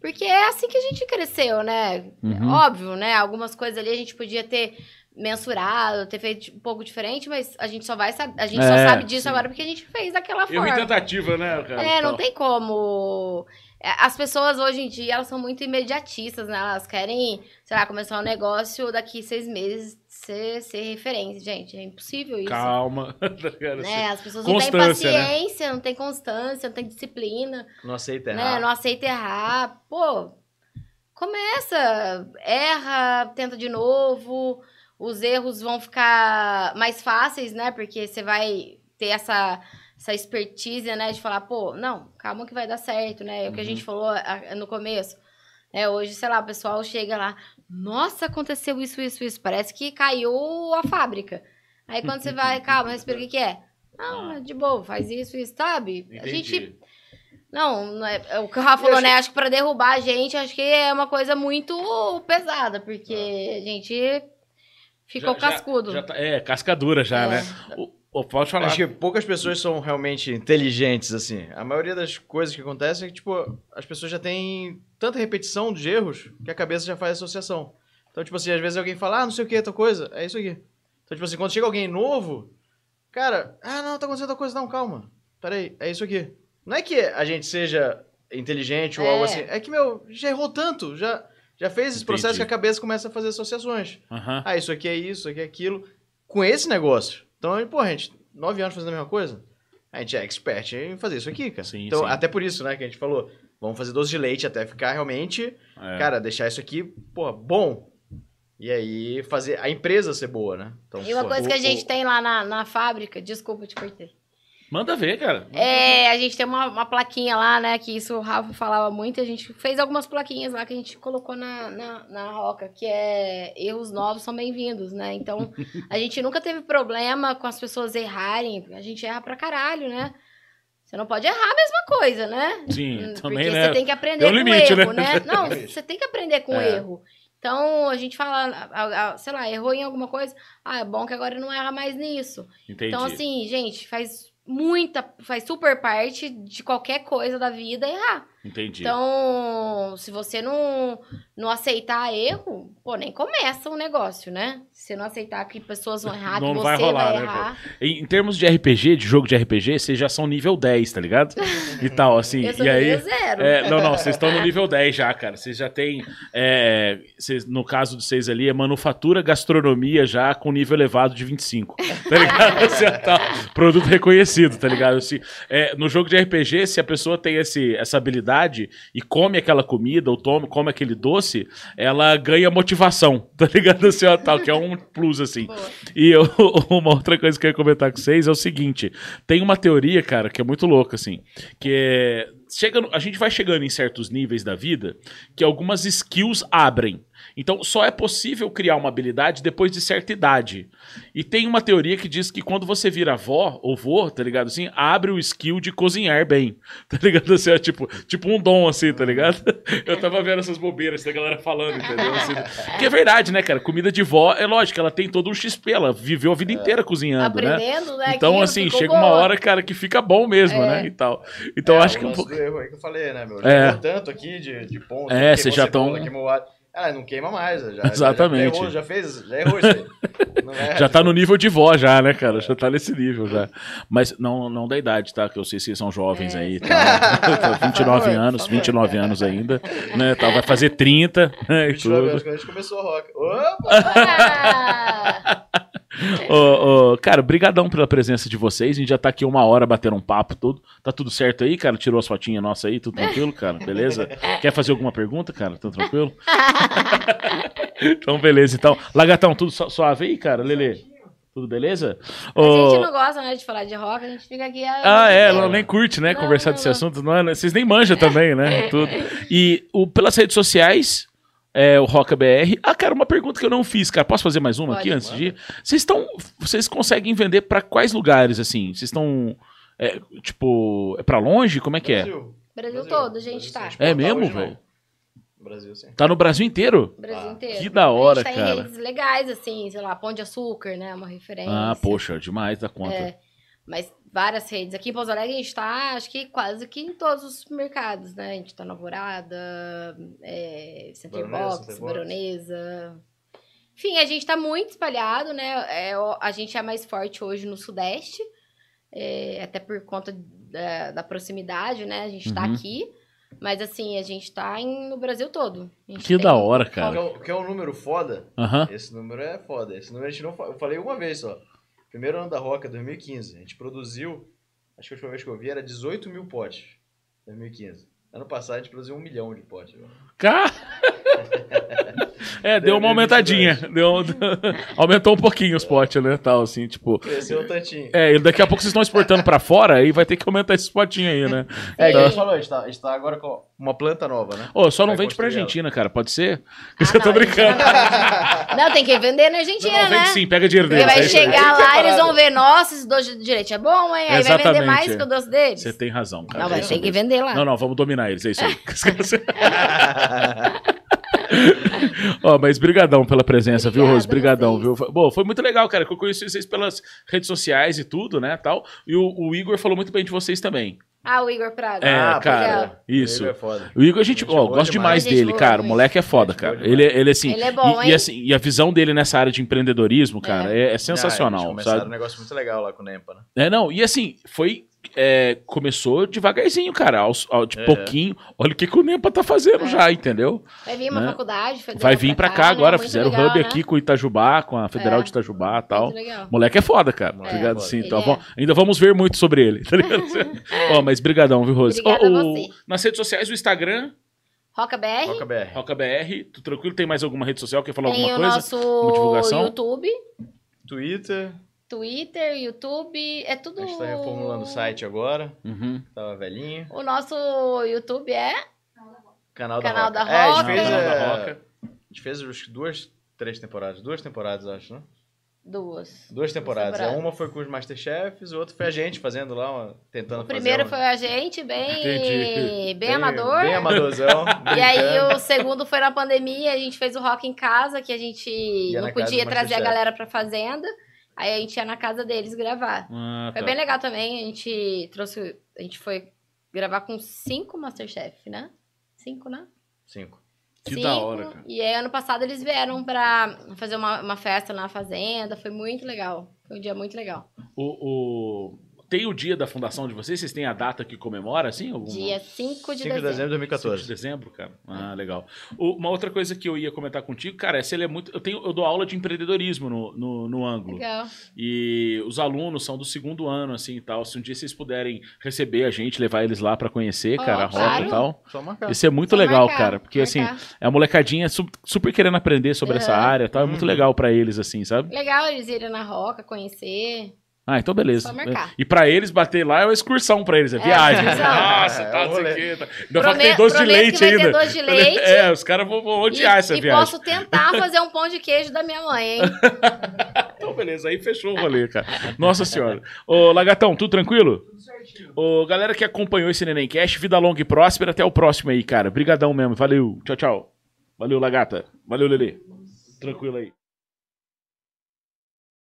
Porque é assim que a gente cresceu, né? Uhum. Óbvio, né? Algumas coisas ali a gente podia ter mensurado, ter feito um pouco diferente, mas a gente só vai saber, a gente só É, sabe disso sim. agora porque a gente fez daquela forma. tentativa, né, cara? É, não Tal. tem como. É, As pessoas hoje em dia, elas são muito imediatistas, né? Elas querem, sei lá, começar um negócio daqui seis meses ser, ser referência. Gente, é impossível isso. Calma. tá? Né? As pessoas não têm né? paciência, não têm constância, não têm disciplina, Não aceita né? errar. Não aceita errar. Pô, começa, erra, tenta de novo. Os erros vão ficar mais fáceis, né? Porque você vai ter essa, essa expertise, né? De falar, pô, não, calma que vai dar certo, né? É o que a Uhum. gente falou ah, no começo. É, hoje, sei lá, o pessoal chega lá, nossa, aconteceu isso, isso, isso. Parece que caiu a fábrica. Aí quando você vai, calma, respira, o que, que é? Não, é de boa, faz isso, isso, sabe? A gente Entendi. não, não é, é o que o Rafa falou, acho né? Acho que pra derrubar a gente, acho que é uma coisa muito pesada, porque a gente ficou Já- já- cascudo. já tá- é, cascadura já, É. né? O, o- pode falar. Acho que poucas pessoas são realmente inteligentes, assim. A maioria das coisas que acontecem é que, tipo, as pessoas já têm tanta repetição de erros que a cabeça já faz associação. Então, tipo assim, às vezes alguém fala, ah, não sei o que, tal coisa, é isso aqui. Então, tipo assim, quando chega alguém novo, cara, ah, não, tá acontecendo tal coisa, não, calma. Peraí, é isso aqui. Não é que a gente seja inteligente ou É. algo assim, é que, meu, já errou tanto, já, já fez esse processo Entendi. que a cabeça começa a fazer associações. Ah, isso aqui é isso, isso aqui é aquilo. Com esse negócio. Então, pô, a gente, nove anos fazendo a mesma coisa, a gente é expert em fazer isso aqui, cara. Sim, então, sim. até por isso, né, que a gente falou, vamos fazer doce de leite até ficar realmente, É. cara, deixar isso aqui, pô, bom. E aí, fazer a empresa ser boa, né? Então, E uma pô, coisa que a gente o- tem lá na, na fábrica, desculpa, te cortei. Manda ver, cara. É, a gente tem uma, uma plaquinha lá, né? Que isso o Rafa falava muito. A gente fez algumas plaquinhas lá que a gente colocou na, na, na roca, que é erros novos são bem-vindos, né? Então, a gente nunca teve problema com as pessoas errarem. A gente erra pra caralho, né? Você não pode errar a mesma coisa, né? Sim, Hum, também, Porque né? você tem que aprender Tem um com limite, o erro, né? né? Não, você tem que aprender com o É. erro. Então, a gente fala, sei lá, errou em alguma coisa. Ah, é bom que agora não erra mais nisso. Entendi. Então, assim, gente, faz muita, faz super parte de qualquer coisa da vida errar. Entendi. Então, se você não, não aceitar erro, pô, nem começa um negócio, né? Você não aceitar que pessoas vão errar, Não que vai você rolar, vai né, errar. Em, em termos de RPG, de jogo de RPG, vocês já são nível 10, tá ligado? E tal, assim. eu sou e aí. zero. É, não, não, vocês estão no nível 10 já, cara. Vocês já têm. é, vocês- no caso de vocês ali, é manufatura, gastronomia já com nível elevado de 25. Tá ligado? Já tá, produto reconhecido, tá ligado? Assim, é, no jogo de RPG, se a pessoa tem esse, essa habilidade e come aquela comida ou toma, come aquele doce, ela ganha motivação, tá ligado? Assim, ó, tal, que é um plus, assim. Boa. E eu- uma outra coisa que eu ia comentar com vocês é o seguinte: tem uma teoria, cara, que é muito louca, assim. Que é. Chega a gente vai chegando em certos níveis da vida que algumas skills abrem. Então, só é possível criar uma habilidade depois de certa idade. E tem uma teoria que diz que quando você vira avó ou vô, tá ligado? Assim, abre o skill de cozinhar bem. Tá ligado? Assim, é tipo, tipo um dom, assim, tá ligado? Eu tava vendo essas bobeiras da galera falando, entendeu? Assim, que é verdade, né, cara? Comida de vó, é lógico, ela tem todo um XP, ela viveu a vida inteira cozinhando, né? Aprendendo, né? Então, aquilo, assim, chega uma boa. hora, cara, que fica bom mesmo, É. né? E tal. Então, É, acho que um pouco. erro aí que eu falei, né, meu? É. Tanto aqui de, de ponto. É, vocês já cebola, alho. Ah, não queima mais. Já, Exatamente. Já, já, errou, já fez, já errou isso aí. Não é, Já tá no nível de vó, já, né, cara? Já tá nesse nível já. Mas não, não da idade, tá? Que eu sei se são jovens É. aí. Tá? 29 favor, anos, por favor. 29 anos ainda. Né? Tá, vai fazer 30, né? E 29 anos quando a gente começou a rock. Opa! Ah! Ô, ô, cara, brigadão pela presença de vocês. A gente já tá aqui uma hora batendo um papo, tudo. Tá tudo certo aí, cara? Tirou as fotinhas nossas aí, tudo tranquilo, cara? Beleza? Quer fazer alguma pergunta, cara? Tudo tranquilo? então, beleza. Então, Lagatão, tudo su- suave aí, cara? Lele? Tudo beleza? A Ô, gente não gosta, né, de falar de rock, a gente fica aqui... Ah, é, ela nem curte, né? Não, conversar não, desse não. assunto. Não, é- vocês nem manjam também, né? Tudo. E o, pelas redes sociais, é, o Roca BR. Ah, cara, uma pergunta que eu não fiz, cara. Posso fazer mais uma Pode. aqui antes de ir? Vocês estão. Vocês conseguem vender pra quais lugares, assim? Vocês estão. é, tipo, é pra longe? Como é que é? Brasil. Brasil Brasil. todo, a gente Brasil, tá. É mesmo, velho? No Brasil, sim. Tá no Brasil inteiro? Brasil Ah, inteiro. que da hora, a gente tá cara. em redes legais, assim, sei lá, Pão de Açúcar, né? Uma referência. Ah, poxa, demais da conta. É, mas várias redes. Aqui em Pouso Alegre a gente tá, acho que quase que em todos os mercados, né? A gente tá na Alvorada, é, Center Baronesa, Box. Baronesa. Enfim, a gente tá muito espalhado, né? É, a gente é mais forte hoje no Sudeste, é, até por conta da, da proximidade, né? A gente tá Uhum. aqui. Mas assim, a gente tá em- no Brasil todo. Que tem- da hora, cara. é, que é um número foda. Aham. Esse número é foda. Esse número a gente não Eu falei uma vez só. Primeiro ano da Roca, 2015. A gente produziu. Acho que a última vez que eu vi era 18 mil potes. 2015. Ano passado a gente produziu um milhão de potes. Cara. É, deu uma aumentadinha. Deu, aumentou um pouquinho os potes, né? Tal, assim, tipo. Cresceu um tantinho. É, e daqui a pouco vocês estão exportando pra fora, aí vai ter que aumentar esses potinhos aí, né? É, Sim. que a gente falou, a gente, tá, a gente tá agora com uma planta nova, né? Ô, só não Vai vende pra construir ela. Argentina, cara, pode ser? Ah, Você tá não, brincando. Não, tem que vender na Não, Argentina, não, né? vende sim, pega dinheiro deles. vai é isso aí. chegar lá, eles vão ver, nossa, esse doce de direito é bom, hein? Aí vai vender Exatamente, mais é. que o doce deles. Você tem razão, cara. Não, é vai ter que vender lá. Não, não, vamos dominar eles, é isso aí. Ó, mas brigadão pela presença, viu, Obrigada Rose? Brigadão, viu? Foi- Bom, foi muito legal, cara, que eu conheci vocês pelas redes sociais e tudo, né, tal. E o, o Igor falou muito bem de vocês também. Ah, o Igor Praga. É, Ah, cara, legal. isso. Ele é foda. O Igor, a gente, Gente ó, gosto demais demais. Gente dele, cara. O moleque é foda, cara. Ele, ele assim, Ele é bom, e, hein? e assim, e a visão dele nessa área de empreendedorismo, cara, é, é Ah, sensacional, começaram sabe? um negócio muito legal lá com o Nempa, né? É, não, e assim, foi. É, começou devagarzinho, cara, aos, ao- de É. pouquinho. Olha o que, que o Nempa tá fazendo É. já, entendeu? Vai vir uma né? faculdade. Vai vir pra cá né? agora, Muito fizeram o legal, hub né? aqui com o Itajubá, com a Federal É. de Itajubá e tal. Moleque é foda, cara. Obrigado, é foda. sim. Então, é. ainda vamos ver muito sobre ele, tá ligado? Ó, mas brigadão, viu, Rose? O- você. nas redes sociais, o Instagram, Roca BR. Roca BR. RocaBR, tu tranquilo? Tem mais alguma rede social? Quer falar Tem alguma o coisa? Uma divulgação? nosso YouTube, Twitter. Twitter, YouTube, é tudo... A gente tá reformulando o site agora. Uhum. Tava velhinho. O nosso YouTube é... Canal, Canal da da Roca. É, a gente Roca. fez, Canal da é, Roca. A gente fez acho que duas, três temporadas. Duas temporadas, acho, né? Duas. Duas temporadas. temporadas. Uma foi com os Masterchefs, o outro foi a gente fazendo lá, uma- tentando O primeiro fazer. foi a gente, bem, Entendi. bem, amador. Bem amadorzão. E aí o segundo foi na pandemia, a gente fez o rock em casa, que a gente Ia não podia trazer a galera pra fazenda. Aí a gente ia na casa deles gravar. Ah, Foi tá. bem legal também, a gente trouxe, a gente foi gravar com cinco Masterchef, né? Cinco, né? Cinco. Que Cinco. da hora, cara. E aí ano passado eles vieram pra fazer uma, uma festa na fazenda, foi muito legal. Foi um dia muito legal. O, o- Tem o dia da fundação de vocês? Vocês têm a data que comemora, assim? Alguma... Dia 5 de 5 de dezembro. de 5 de 2014. dezembro, cara. Ah, legal. O- Uma outra coisa que eu ia comentar contigo, cara, é se ele é muito. Eu, tenho, eu dou aula de empreendedorismo no, no, no ângulo. Legal. E os alunos são do segundo ano, assim e tal. Se um dia vocês puderem receber a gente, levar eles lá pra conhecer, Ó, cara, a roda claro. e tal. Só marcar. Isso é muito Só legal, marcar, cara. Porque, assim, marcar. é a molecadinha su- super querendo aprender sobre essa Aham. área e tal. É muito Uhum. legal pra eles, assim, sabe? Legal eles irem na roca, conhecer. Ah, então beleza. Só marcar. E pra eles bater lá é uma excursão pra eles, é É, viagem. excursão. Nossa, É, tá, um não sei o quê. tá. Ainda que tem Prome- doce de leite ainda. doce de leite. É, os caras vão, vão odiar e, essa e viagem. posso tentar fazer um pão de queijo da minha mãe, hein? Então, beleza, aí fechou o rolê, cara. Nossa senhora. Ô, Lagatão, tudo tranquilo? Ô, galera que acompanhou esse Nenemcast, vida longa e próspera. Até o próximo aí, cara. Brigadão mesmo. Valeu. Tchau, tchau. Valeu, Lagata. Valeu, Lelê. Tranquilo aí.